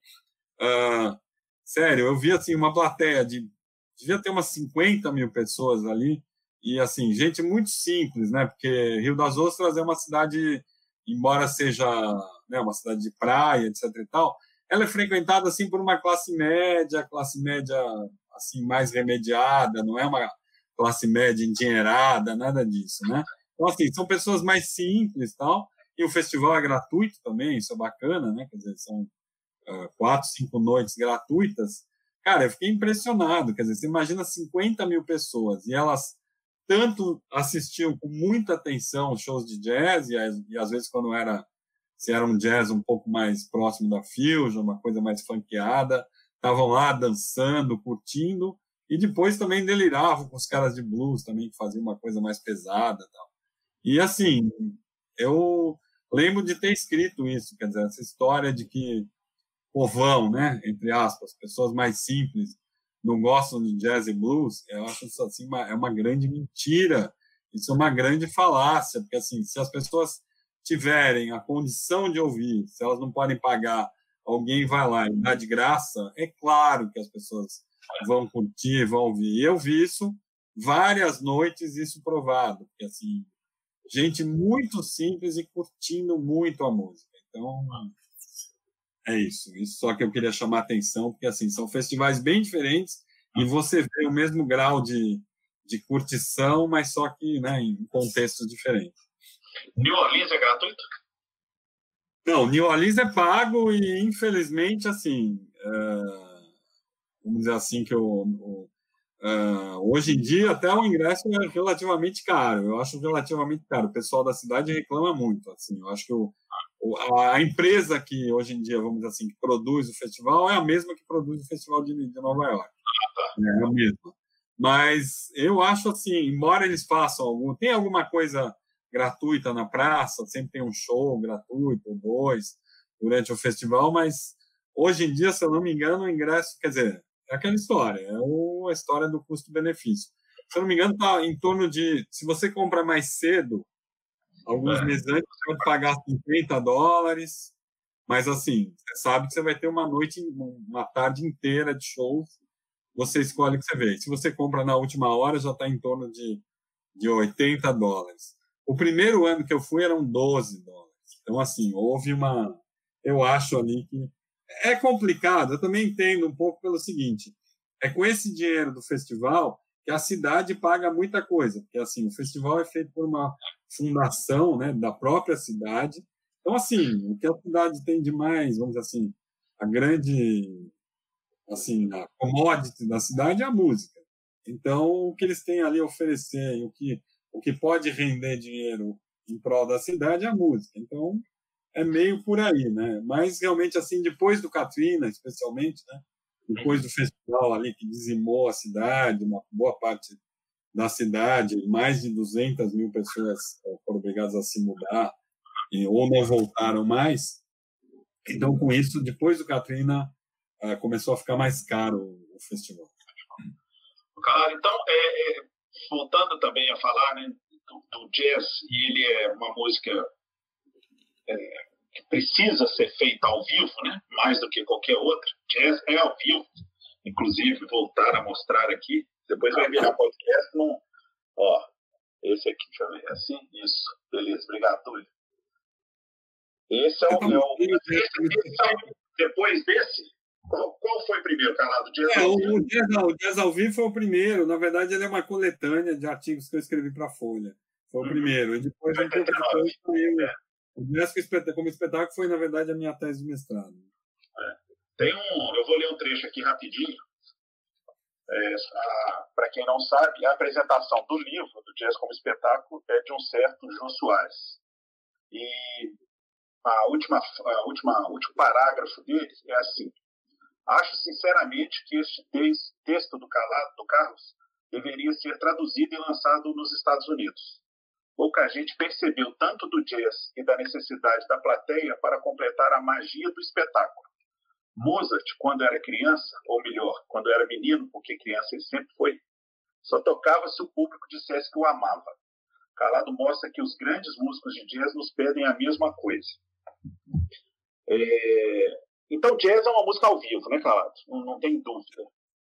uh, sério, eu vi, assim, uma plateia de, devia ter umas 50 mil pessoas ali, e, assim, gente muito simples, né? Porque Rio das Ostras é uma cidade, embora seja né, uma cidade de praia, etc e tal, ela é frequentada, assim, por uma classe média, classe média, assim, mais remediada, não é uma classe média endinheirada, nada disso, né? Então, assim, são pessoas mais simples tal, e o festival é gratuito também, isso é bacana, né? Quer dizer, são uh, quatro, cinco noites gratuitas. Cara, eu fiquei impressionado, quer dizer, você imagina 50 mil pessoas, e elas tanto assistiam com muita atenção shows de jazz, e, e às vezes quando era se era um jazz um pouco mais próximo da fusion, uma coisa mais funkeada, estavam lá dançando, curtindo, e depois também deliravam com os caras de blues também, que faziam uma coisa mais pesada. Tal. E assim, eu lembro de ter escrito isso, quer dizer, essa história de que povão, né, entre aspas, pessoas mais simples, não gostam de jazz e blues, eu acho isso assim uma, é uma grande mentira, isso é uma grande falácia, porque assim, se as pessoas tiverem a condição de ouvir, se elas não podem pagar, alguém vai lá e dá de graça, é claro que as pessoas vão curtir, vão ouvir. Eu vi isso várias noites, isso provado, porque assim, gente muito simples e curtindo muito a música. Então, é isso. Isso só que eu queria chamar a atenção, porque assim, são festivais bem diferentes e você vê o mesmo grau de, de curtição, mas só que né, em contextos diferentes. New Orleans é gratuito? Não, New Orleans é pago e, infelizmente, assim, é, vamos dizer assim, que o, é, hoje em dia até o ingresso é relativamente caro. Eu acho relativamente caro. O pessoal da cidade reclama muito. Assim, eu acho que o, a empresa que hoje em dia, vamos dizer assim, que produz o festival é a mesma que produz o festival de, de Nova York. É a mesma. Mas eu acho assim, embora eles façam algum, tem alguma coisa gratuita na praça, sempre tem um show gratuito, dois, durante o festival, mas hoje em dia, se eu não me engano, o ingresso, quer dizer, é aquela história, é a história do custo-benefício. Se eu não me engano, está em torno de, se você compra mais cedo, alguns é. meses antes, você vai pagar 50 dólares, mas assim, você sabe que você vai ter uma noite, uma tarde inteira de shows, você escolhe o que você vê. Se você compra na última hora, já está em torno de, de 80 dólares. O primeiro ano que eu fui eram 12 dólares. Então, assim, houve uma. Eu acho ali que. É complicado, eu também entendo um pouco pelo seguinte: é com esse dinheiro do festival que a cidade paga muita coisa, porque assim, o festival é feito por uma fundação né, da própria cidade. Então, assim, o que a cidade tem de mais, vamos dizer assim, a grande assim, a commodity da cidade é a música. Então, o que eles têm ali a oferecer, o que o que pode render dinheiro em prol da cidade é a música. Então, é meio por aí, né? Mas realmente assim, depois do Katrina, especialmente, né? Depois do festival ali que dizimou a cidade, uma boa parte da cidade, mais de 200 mil pessoas eh, foram obrigadas a se mudar e, ou não voltaram mais. Então, com isso, depois do Katrina, eh, começou a ficar mais caro o festival. Claro, então, é, é voltando também a falar né, do, do, jazz, e ele é uma música é, que precisa ser feita ao vivo, né, mais do que qualquer outra. Jazz é ao vivo, inclusive voltar a mostrar aqui. Depois vai virar podcast. Não, ó, esse aqui, deixa eu ver, é assim? Isso, beleza, obrigado, Túlio. Esse é o, é o, esse, esse é o depois desse, qual, qual foi primeiro, Calado? Jazz é, o, jazz, não, o Jazz ao Vivo foi o primeiro. Na verdade, ele é uma coletânea de artigos que eu escrevi para a Folha. Foi o uhum. primeiro. E depois, um pouco depois, saiu. É. Como espetáculo foi, na verdade, a minha tese de mestrado. É. Tem um, eu vou ler um trecho aqui rapidinho. É, Para quem não sabe, a apresentação do livro, do Jazz como Espetáculo, é de um certo Jô Soares. E a última, a última, o último parágrafo dele é assim: Acho sinceramente que este texto do, Calado, do Carlos deveria ser traduzido e lançado nos Estados Unidos. Pouca gente percebeu tanto do jazz e da necessidade da plateia para completar a magia do espetáculo. Mozart, quando era criança, ou melhor, quando era menino, porque criança ele sempre foi, só tocava se o público dissesse que o amava. Calado mostra que os grandes músicos de jazz nos pedem a mesma coisa. É... Então, jazz é uma música ao vivo, né, Calado? Não, não tem dúvida.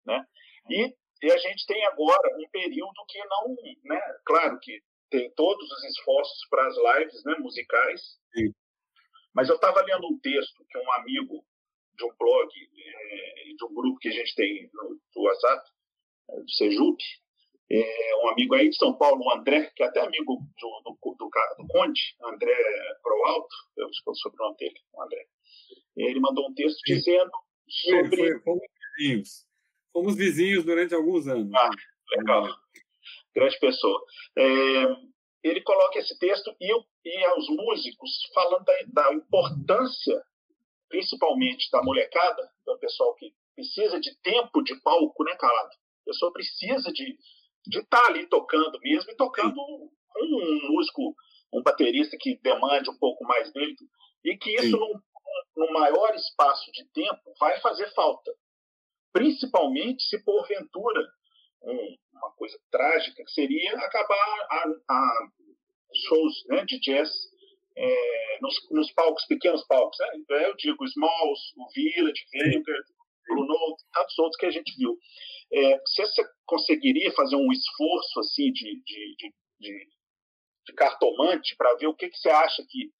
Né? E, e, a gente tem agora um período que não. Né, claro que tem todos os esforços para as lives né, musicais, Sim. mas eu estava lendo um texto que um amigo de um blog, é, de um grupo que a gente tem no, WhatsApp, é, do Sejup, é, um amigo aí de São Paulo, o André, que é até amigo do, do, do, do Conde, André Proalto, eu é o sobrenome dele, o André. Ele mandou um texto Sim. dizendo sobre. Foi, foi, fomos vizinhos. Fomos vizinhos durante alguns anos. Ah, legal. Grande pessoa. É, ele coloca esse texto e, e aos músicos falando da, da importância principalmente da molecada, do pessoal que precisa de tempo de palco, né, Calado? A pessoa precisa de estar tá ali tocando mesmo e tocando um, um, músico, um baterista que demande um pouco mais dele e que isso num, num maior espaço de tempo vai fazer falta. Principalmente se porventura um, uma coisa trágica que seria acabar a, a shows né, de jazz é, nos, nos, palcos, pequenos palcos. Né? Então, eu digo Smalls, o Village, Vapor, Bruno, tantos outros que a gente viu. É, você conseguiria fazer um esforço assim de, de, de, de, de cartomante para ver o que, que você acha que,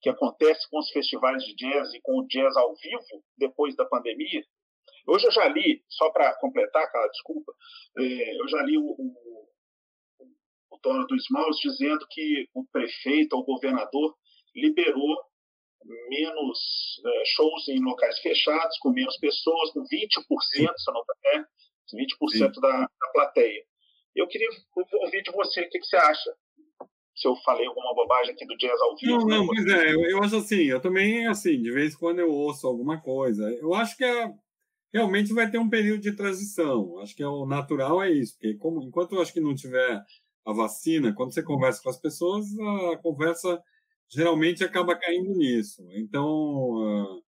que acontece com os festivais de jazz e com o jazz ao vivo depois da pandemia? Hoje eu já li, só para completar, cara, desculpa, é, eu já li o, o, o dono do Smalls dizendo que o prefeito ou o governador liberou menos é, shows em locais fechados, com menos pessoas, com 20%, se não é, 20% da, da plateia. Eu queria ouvir de você, o que, que, você acha? Se eu falei alguma bobagem aqui do jazz ao vivo. Não, não, pois é, eu, eu, acho assim, eu também, assim, de vez em quando eu ouço alguma coisa. Eu acho que é, realmente vai ter um período de transição. Acho que é o natural é isso, porque como, enquanto eu acho que não tiver a vacina, quando você conversa com as pessoas, a conversa geralmente acaba caindo nisso. Então, uh,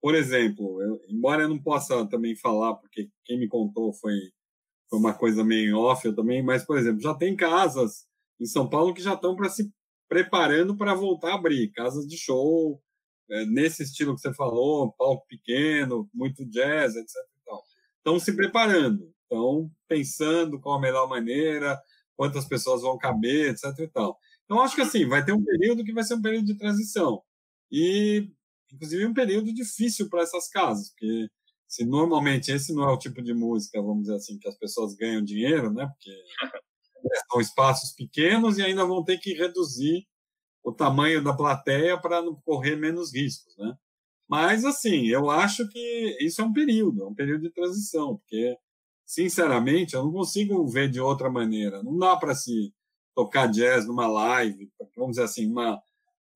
por exemplo, eu, embora eu não possa também falar, porque quem me contou foi, foi uma coisa meio off também, mas, por exemplo, já tem casas em São Paulo que já estão para se preparando para voltar a abrir, casas de show, nesse estilo que você falou, palco pequeno, muito jazz, etc. Estão se preparando, estão pensando qual a melhor maneira, quantas pessoas vão caber, etc. Então, acho que assim, vai ter um período que vai ser um período de transição. E, inclusive, um período difícil para essas casas, porque se normalmente esse não é o tipo de música, vamos dizer assim, que as pessoas ganham dinheiro, né? Porque <laughs> são espaços pequenos e ainda vão ter que reduzir o tamanho da plateia para não correr menos riscos, né? Mas, assim, eu acho que isso é um período, é um período de transição, porque, sinceramente, eu não consigo ver de outra maneira. Não dá para se tocar jazz numa live, vamos dizer assim, uma,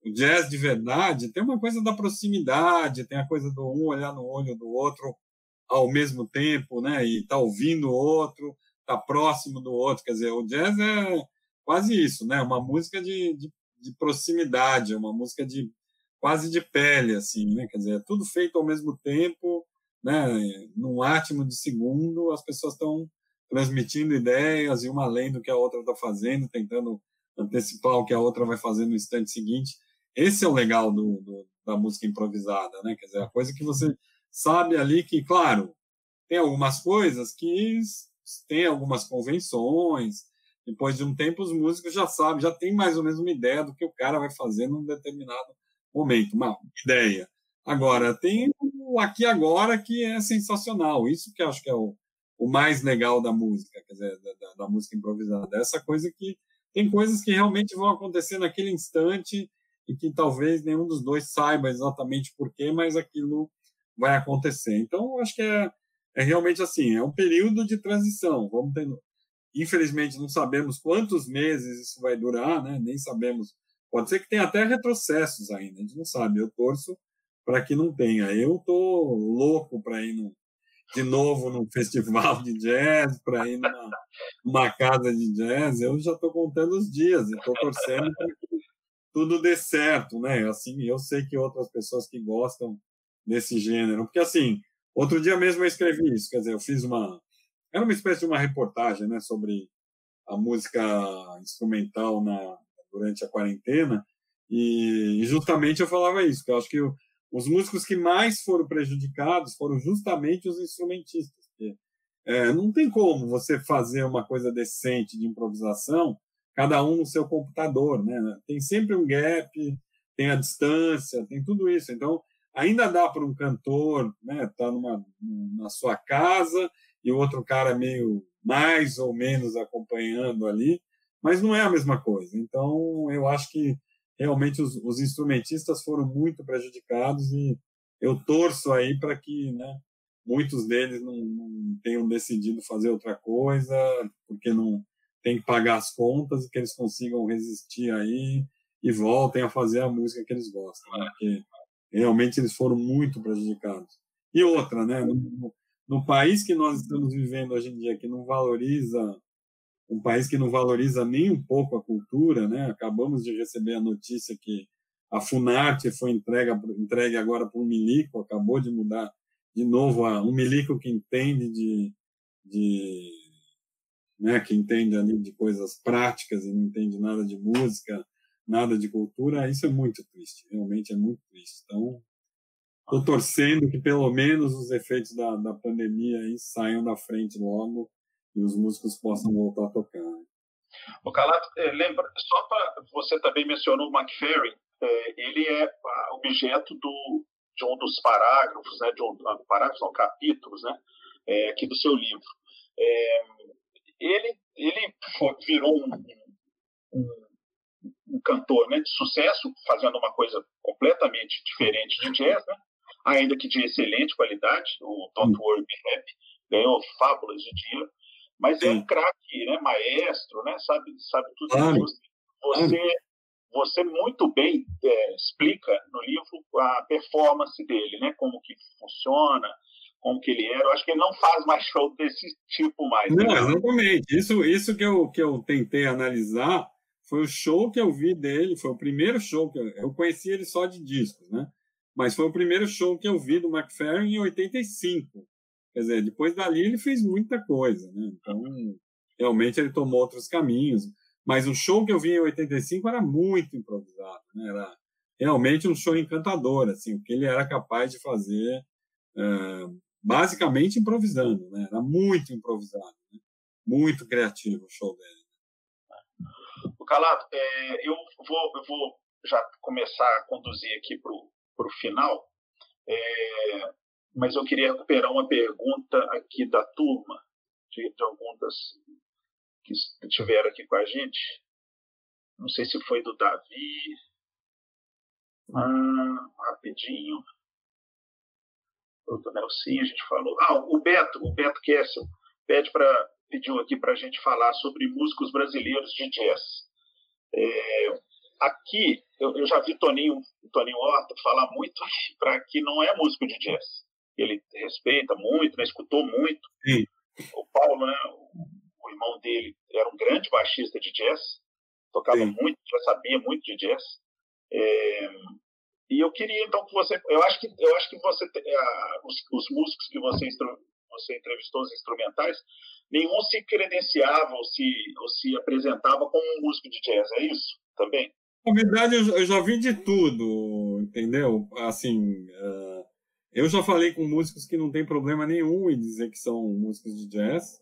o jazz de verdade tem uma coisa da proximidade, tem a coisa do um olhar no olho do outro ao mesmo tempo, né? E tá ouvindo o outro, tá próximo do outro. Quer dizer, o jazz é quase isso, né? Uma música de, de, de proximidade, uma música de quase de pele, assim, né? Quer dizer, é tudo feito ao mesmo tempo, né? Num átimo de segundo, as pessoas estão transmitindo ideias e uma além do que a outra está fazendo, tentando antecipar o que a outra vai fazer no instante seguinte. Esse é o legal do, do, da música improvisada, né? Quer dizer, a coisa que você sabe ali que, claro, tem algumas coisas que tem algumas convenções. Depois de um tempo, os músicos já sabem, já tem mais ou menos uma ideia do que o cara vai fazer num determinado momento, uma ideia. Agora, tem o aqui agora que é sensacional. Isso que eu acho que é o, o mais legal da música, quer dizer, da, da, música improvisada. Essa coisa que tem coisas que realmente vão acontecer naquele instante e que talvez nenhum dos dois saiba exatamente por quê, mas aquilo vai acontecer. Então, acho que é, é realmente assim, é um período de transição. Vamos tendo, infelizmente não sabemos quantos meses isso vai durar, né? Nem sabemos. Pode ser que tenha até retrocessos ainda, a gente não sabe. Eu torço para que não tenha. Eu tô louco para ir no, de novo num <laughs> festival de jazz, para ir numa, numa, casa de jazz. Eu já estou contando os dias e estou torcendo para que tudo dê certo, né? Assim, eu sei que outras pessoas que gostam desse gênero, porque assim, outro dia mesmo eu escrevi isso, quer dizer, eu fiz uma era uma espécie de uma reportagem, né, sobre a música instrumental na durante a quarentena e, justamente eu falava isso, que eu acho que os músicos que mais foram prejudicados foram justamente os instrumentistas. Porque, é, não tem como você fazer uma coisa decente de improvisação, cada um no seu computador, né? Tem sempre um gap, tem a distância, tem tudo isso. Então, ainda dá para um cantor, né, tá numa na sua casa e o outro cara meio mais ou menos acompanhando ali, mas não é a mesma coisa. Então, eu acho que realmente os, os instrumentistas foram muito prejudicados e eu torço aí para que, né, muitos deles não, não, tenham decidido fazer outra coisa, porque não tem que pagar as contas e que eles consigam resistir aí e voltem a fazer a música que eles gostam, né? porque realmente eles foram muito prejudicados. E outra, né, no, no país que nós estamos vivendo hoje em dia, que não valoriza um país que não valoriza nem um pouco a cultura, né? Acabamos de receber a notícia que a Funarte foi entregue, entregue agora para um milico, acabou de mudar de novo a um milico que entende de, de né, que entende ali de coisas práticas e não entende nada de música, nada de cultura, isso é muito triste, realmente é muito triste. Então, estou torcendo que pelo menos os efeitos da, da pandemia aí saiam da frente logo e os músicos possam voltar a tocar. Né? O Calato, é, lembra, só para você também mencionou o McFerrin, é, ele é objeto do, de um dos parágrafos, né, de um, ah, parágrafos, não, capítulos, né, é, aqui do seu livro. É, ele ele virou um, um, um, cantor né, de sucesso, fazendo uma coisa completamente diferente de jazz, né, ainda que de excelente qualidade. O Don't Worry Be Happy ganhou fábulas de dinheiro mas é um craque, né, maestro, né, sabe, sabe tudo ah, isso. Você, você muito bem é, explica no livro a performance dele, né, como que funciona, como que ele era. Eu acho que ele não faz mais show desse tipo mais. Não, né? exatamente. Isso, isso que eu que eu tentei analisar foi o show que eu vi dele, foi o primeiro show que eu, eu conheci ele só de discos, né? Mas foi o primeiro show que eu vi do McFerrin em 85. Quer dizer, depois dali ele fez muita coisa, né? Então, realmente ele tomou outros caminhos. Mas o show que eu vi em 85 era muito improvisado, né? Era realmente um show encantador, assim, o que ele era capaz de fazer, uh, basicamente improvisando, né? Era muito improvisado, né? muito criativo o show dele. O Calado, é, eu, vou, eu vou já começar a conduzir aqui para o final. É, mas eu queria recuperar uma pergunta aqui da turma, de, de algumas que estiveram aqui com a gente. Não sei se foi do Davi. Ah, rapidinho. Do Nelson, a gente falou. Ah, o Beto, o Beto Kessel, pede para pediu aqui para a gente falar sobre músicos brasileiros de jazz. É, aqui, eu, eu, já vi Toninho, Toninho Horta falar muito <laughs> para que não é músico de jazz ele respeita muito, né, escutou muito. Sim. O Paulo, né, o, o, irmão dele, era um grande baixista de jazz, tocava Sim. muito, já sabia muito de jazz. É, e eu queria então que você, eu acho que eu acho que você os, os músicos que você você entrevistou os instrumentais, nenhum se credenciava ou se ou se apresentava como um músico de jazz, é isso também? Na verdade, eu já vi de tudo, entendeu? Assim, uh, eu já falei com músicos que não tem problema nenhum em dizer que são músicos de jazz,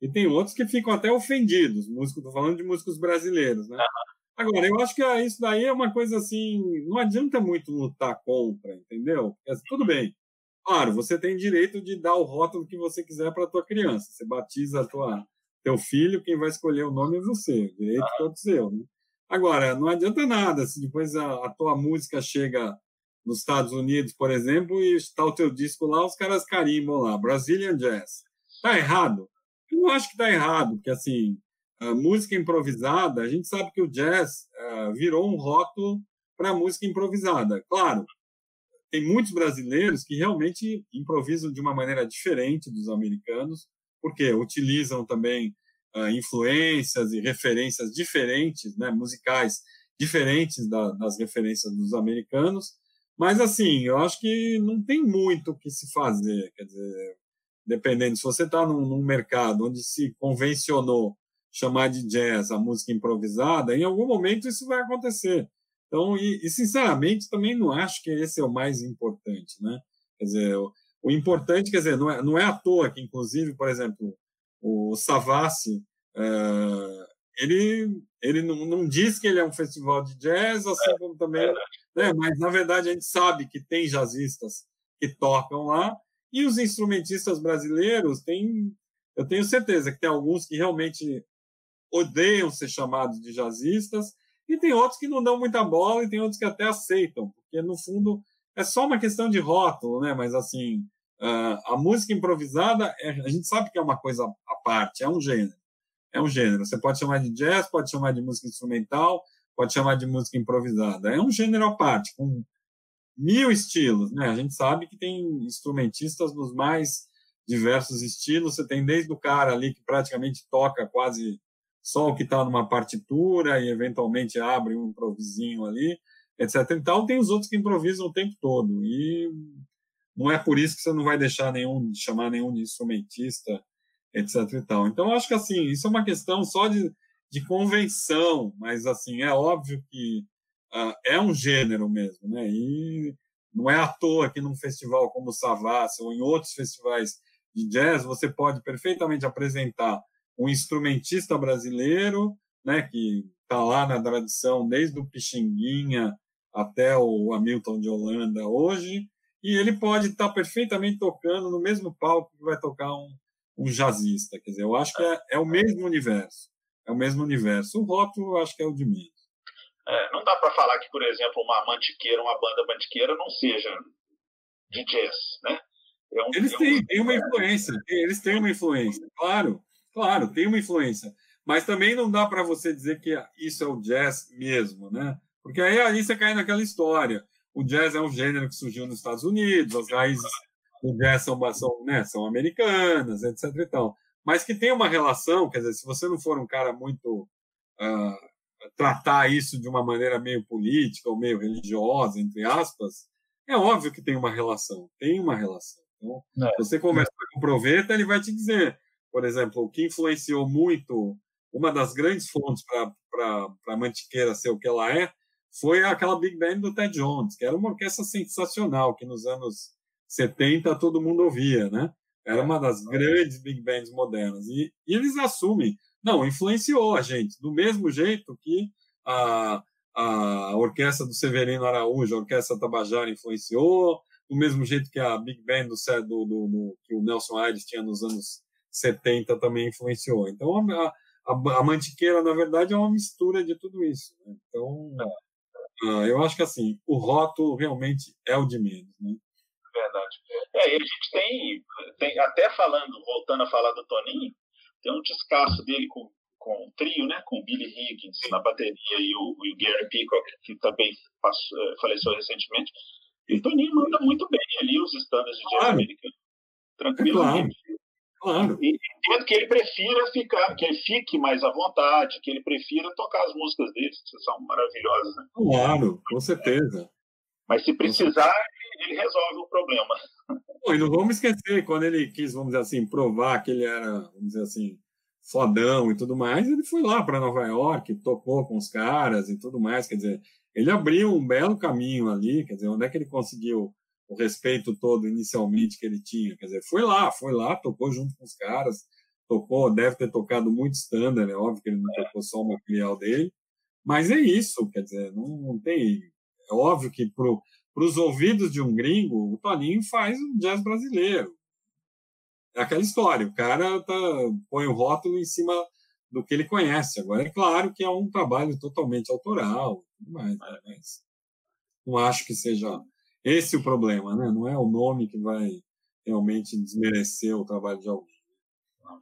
e tem outros que ficam até ofendidos. Músicos, tô falando de músicos brasileiros, né? Agora, eu acho que ah, isso daí é uma coisa assim, não adianta muito lutar contra, entendeu? Porque, tudo bem. Claro, você tem direito de dar o rótulo que você quiser para tua criança. Você batiza a tua teu filho, quem vai escolher o nome é você, o direito todo seu, né? Agora, não adianta nada se depois a, a tua música chega nos Estados Unidos, por exemplo, e está o teu disco lá, os caras carimbam lá, Brazilian Jazz. Está errado? Eu não acho que está errado, porque assim, música improvisada, a gente sabe que o jazz uh, virou um rótulo para música improvisada. Claro, tem muitos brasileiros que realmente improvisam de uma maneira diferente dos americanos, porque utilizam também influências e referências diferentes, né, musicais diferentes da, das referências dos americanos. Mas, assim, eu acho que não tem muito o que se fazer. Quer dizer, dependendo, se você está num, num mercado onde se convencionou chamar de jazz a música improvisada, em algum momento isso vai acontecer. Então, e, e, sinceramente, também não acho que esse é o mais importante, né? Quer dizer, o, o importante, quer dizer, não é, não é à toa que, inclusive, por exemplo, o Savassi, é, ele, ele não, não diz que ele é um festival de jazz, assim como também, né? Mas na verdade a gente sabe que tem jazzistas que tocam lá e os instrumentistas brasileiros têm, eu tenho certeza que tem alguns que realmente odeiam ser chamados de jazzistas, e tem outros que não dão muita bola, e tem outros que até aceitam, porque no fundo é só uma questão de rótulo, né? Mas assim, a música improvisada, é, a gente sabe que é uma coisa à parte, é um gênero. É um gênero. Você pode chamar de jazz, pode chamar de música instrumental, pode chamar de música improvisada. É um gênero à parte, com mil estilos, né? A gente sabe que tem instrumentistas dos mais diversos estilos. Você tem desde o cara ali que praticamente toca quase só o que está numa partitura e eventualmente abre um improvisinho ali, etc. Então tem os outros que improvisam o tempo todo e não é por isso que você não vai deixar nenhum chamar nenhum de instrumentista, etc. E tal. Então acho que assim isso é uma questão só de, de convenção, mas assim é óbvio que uh, é um gênero mesmo, né? E não é à toa que num festival como o Savassi ou em outros festivais de jazz você pode perfeitamente apresentar um instrumentista brasileiro, né, que está lá na tradição desde o Pixinguinha até o Hamilton de Holanda hoje, e ele pode estar tá perfeitamente tocando no mesmo palco que vai tocar um, um jazzista. Quer dizer, eu acho que é, é o mesmo universo. É o mesmo universo. O rótulo eu acho que é o de menos. É, não dá para falar que, por exemplo, uma mantiqueira, uma banda mantiqueira não seja de jazz, né? É um, eles é têm, têm uma influência, eles têm uma influência, claro. Claro, tem uma influência. Mas também não dá para você dizer que isso é o jazz mesmo, né? Porque aí, aí você cai naquela história. O jazz é um gênero que surgiu nos Estados Unidos, as raízes do jazz são, são, né, são americanas, etc. E tal. Mas que tem uma relação, quer dizer, se você não for um cara muito. Uh, tratar isso de uma maneira meio política ou meio religiosa, entre aspas, é óbvio que tem uma relação. Tem uma relação. Então, é. você conversa com o Proveta, ele vai te dizer por exemplo, o que influenciou muito, uma das grandes fontes para a Mantiqueira ser o que ela é, foi aquela Big Band do Ted Jones, que era uma orquestra sensacional, que nos anos 70 todo mundo ouvia, né? Era uma das grandes Big Bands modernas. E, e eles assumem, não, influenciou a gente, do mesmo jeito que a, a orquestra do Severino Araújo, a orquestra Tabajara influenciou, do mesmo jeito que a Big Band do, do, do, que o Nelson Aires tinha nos anos 70 também influenciou. Então, a, a, a Mantiqueira, na verdade, é uma mistura de tudo isso. Né? Então, uh, eu acho que assim, o rótulo realmente é o de menos. Né? Verdade. É, e a gente tem, tem, até falando, voltando a falar do Toninho, tem um descasso dele com, com o trio, né? Com o Billy Higgins na bateria e o, o Gary Peacock, que também passou, eh, faleceu recentemente. E o Toninho manda muito bem ali os standards de jazz claro. americano. Tranquilo. É claro. Claro. E entendo que ele prefira ficar, que ele fique mais à vontade, que ele prefira tocar as músicas dele, que são maravilhosas. Né? Claro, com certeza. Mas se precisar, ele resolve o problema. <laughs> e não vamos esquecer, quando ele quis, vamos dizer assim, provar que ele era, vamos dizer assim, fodão e tudo mais, ele foi lá para Nova York, tocou com os caras e tudo mais. Quer dizer, ele abriu um belo caminho ali. Quer dizer, onde é que ele conseguiu o respeito todo inicialmente que ele tinha. Quer dizer, foi lá, foi lá, tocou junto com os caras, tocou, deve ter tocado muito standard, é óbvio que ele não tocou só o material dele, mas é isso, quer dizer, não, não tem. É óbvio que para os ouvidos de um gringo, o Toninho faz o jazz brasileiro. É aquela história, o cara tá, põe o rótulo em cima do que ele conhece. Agora, é claro que é um trabalho totalmente autoral, mais, né? mas não acho que seja esse é o problema, né? Não é o nome que vai realmente desmerecer o trabalho de alguém. Não,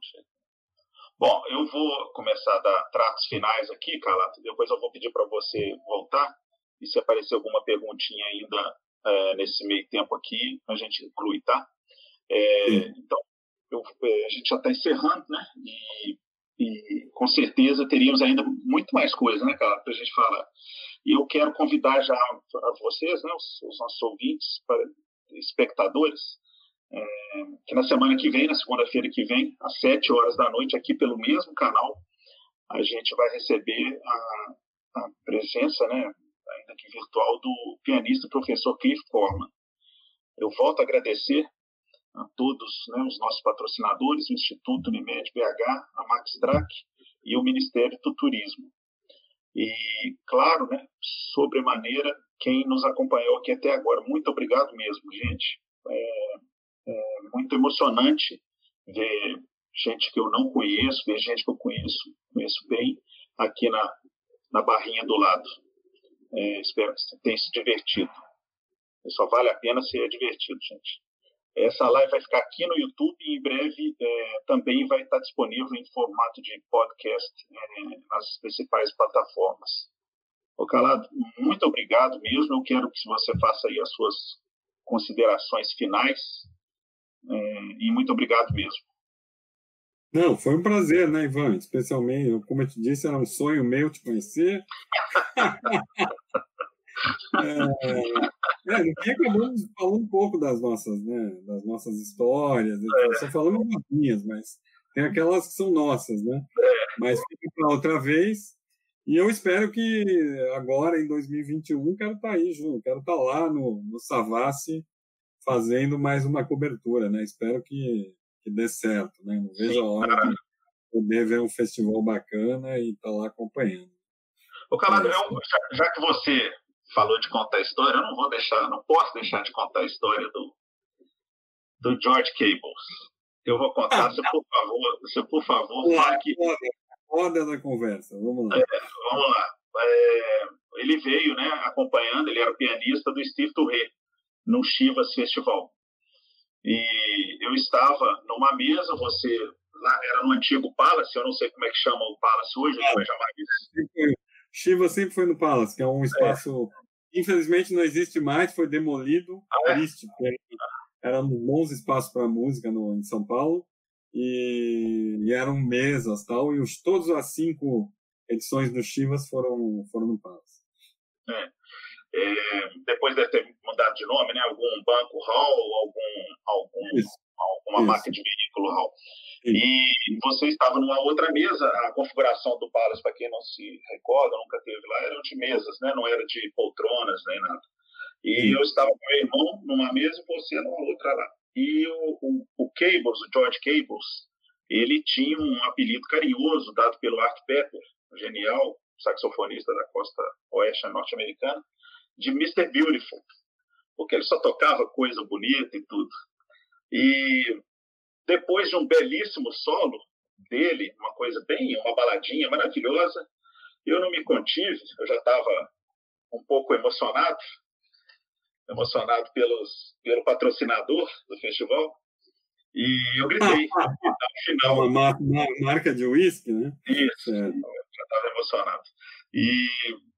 Bom, eu vou começar a dar tratos finais aqui, Calato. Depois eu vou pedir para você voltar e se aparecer alguma perguntinha ainda é, nesse meio tempo aqui, a gente inclui, tá? É, então, eu, é, a gente já está encerrando, né? E, e, com certeza teríamos ainda muito mais coisas, né, cara, para a gente falar. E eu quero convidar já a vocês, né, os, os nossos ouvintes, para, espectadores, é, que na semana que vem, na segunda-feira que vem, às sete horas da noite, aqui pelo mesmo canal, a gente vai receber a, a presença, né, ainda que virtual, do pianista professor Cliff Corman. Eu volto a agradecer a todos né, os nossos patrocinadores, o Instituto Unimed BH, a Max Track e o Ministério do Turismo. E, claro, né, sobremaneira, quem nos acompanhou aqui até agora. Muito obrigado mesmo, gente. É, é muito emocionante ver gente que eu não conheço, ver gente que eu conheço, conheço bem, aqui na, na barrinha do lado. É, espero que tenha se divertido. Só vale a pena ser divertido, gente. Essa live vai ficar aqui no YouTube e em breve é, também vai estar disponível em formato de podcast é, nas principais plataformas. Ô Calado, muito obrigado mesmo. Eu quero que você faça aí as suas considerações finais é, e muito obrigado mesmo. Não, foi um prazer, né, Ivan? Especialmente, como eu te disse, era um sonho meu te conhecer. <laughs> é, é, aqui acabamos falando um pouco das nossas, né, das nossas histórias, é. só falamos das minhas, mas tem aquelas que são nossas, né? É. Mas fica para outra vez. E eu espero que agora, em 2021, quero estar tá aí junto, quero estar tá lá no, no Savassi fazendo mais uma cobertura, né? Espero que, que dê certo, né? Não vejo a hora de poder ver um festival bacana e estar tá lá acompanhando. O Calado, eu, já, já que você falou de contar a história, eu não vou deixar, não posso deixar de contar a história do, do George Cables. Eu vou contar, ah, se por favor, se por favor, fale que. Roda da conversa, vamos lá. É, vamos lá. É, ele veio, né, acompanhando, ele era pianista do Steve Touré, no Chivas Festival. E eu estava numa mesa, você lá era no antigo Palace, eu não sei como é que chama o Palace hoje, é, vai chamar isso. Chiva sempre foi no Palace, que é um espaço. Infelizmente não existe mais, foi demolido, ah, é? triste, porque eram bons espaços para música no, em São Paulo, e, e, eram mesas tal, e os, todas as cinco edições do Chivas foram, foram no Palace. É. É, depois deve ter mudado de nome, né? Algum banco hall, algum, algum, alguma Isso. marca de veículo hall. E você estava numa outra mesa, a configuração do Palace, para quem não se recorda, nunca teve lá, eram de mesas, né? não era de poltronas nem nada. E Sim. eu estava com meu irmão numa mesa e você numa outra lá. E o, o, o Cables, o George Cables, ele tinha um apelido carinhoso dado pelo Art Pepper, genial saxofonista da costa oeste norte-americana, de Mr. Beautiful, porque ele só tocava coisa bonita e tudo. E depois de um belíssimo solo dele, uma coisa bem, uma baladinha maravilhosa, eu não me contive, eu já estava um pouco emocionado, emocionado pelos, pelo patrocinador do festival, e eu gritei no final. Uma, uma marca de uísque, né? Isso, é. eu já estava emocionado. E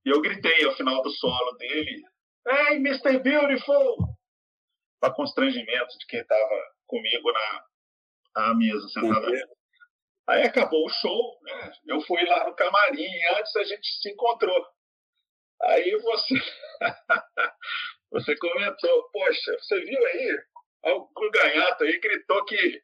eu gritei ao final do solo dele, Hey, Mr. Beautiful! Para constrangimento de quem estava comigo na, a mesa sentada. Uhum. Aí acabou o show, né? Eu fui lá no camarim antes a gente se encontrou. Aí você <laughs> você comentou, poxa, você viu aí? O Ganhato aí gritou que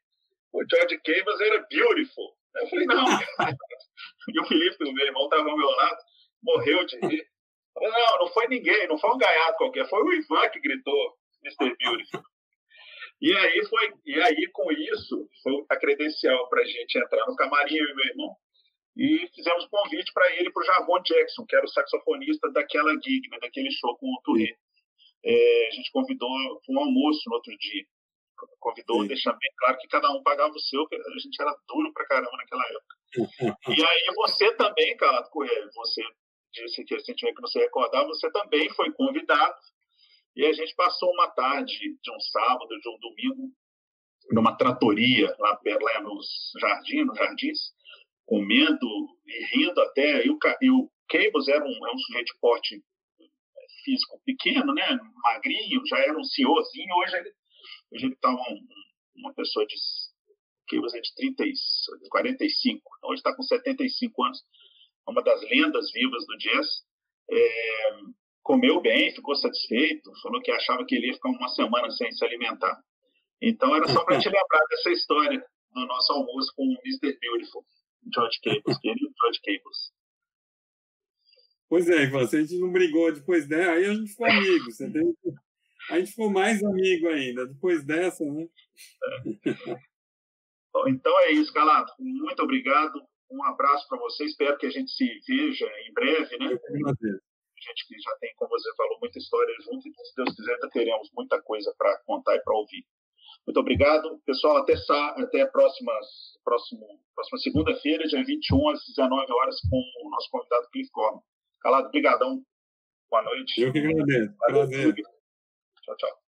o George Cables era beautiful. Eu falei, não. <laughs> e o Felipe, o meu irmão, estava ao meu lado, morreu de rir. Falei, não, não foi ninguém, não foi um Ganhato qualquer, foi o Ivan que gritou Mr. Beautiful. E aí foi, e aí com isso foi a credencial para a gente entrar no camarim eu e meu irmão e fizemos convite para ele para o Javon Jackson, que era o saxofonista daquela gig, né, daquele show com o Touré. É, a gente convidou para um almoço no outro dia. Convidou, Sim. deixando bem claro que cada um pagava o seu, a gente era duro para caramba naquela época. <laughs> e aí você também, cara, você disse que recentemente que não se recordava, você também foi convidado E a gente passou uma tarde de um sábado, de um domingo, numa tratoria lá, lá nos jardins, nos jardins, comendo e rindo até. E o, e o Cables era um, era um sujeito de porte é, físico pequeno, né? magrinho, já era um senhorzinho. Hoje ele hoje ele está um, uma pessoa de Cables é de 30, 45, hoje está com 75 anos, uma das lendas vivas do jazz. É, comeu bem, ficou satisfeito, falou que achava que ele ia ficar uma semana sem se alimentar. Então era só para te lembrar dessa história do nosso almoço com o Mr. Beautiful, George Cables, querido George Cables. Pois é, Ivan, se a gente não brigou depois dessa, aí a gente ficou amigo. Você. A gente ficou mais amigo ainda, depois dessa, né? <laughs> É. então é isso, Calado. Muito obrigado. Um abraço para você. Espero que a gente se veja em breve, né? Eu gente que já tem, como você falou, muita história junto, e se Deus quiser, teremos muita coisa para contar e para ouvir. Muito obrigado. Pessoal, até, até a próxima, próximo, próxima segunda-feira, dia 21, às 19 horas, com o nosso convidado Cliff Corman. Calado, brigadão. Boa noite. Eu que agradeço. Prazer. Tchau, tchau.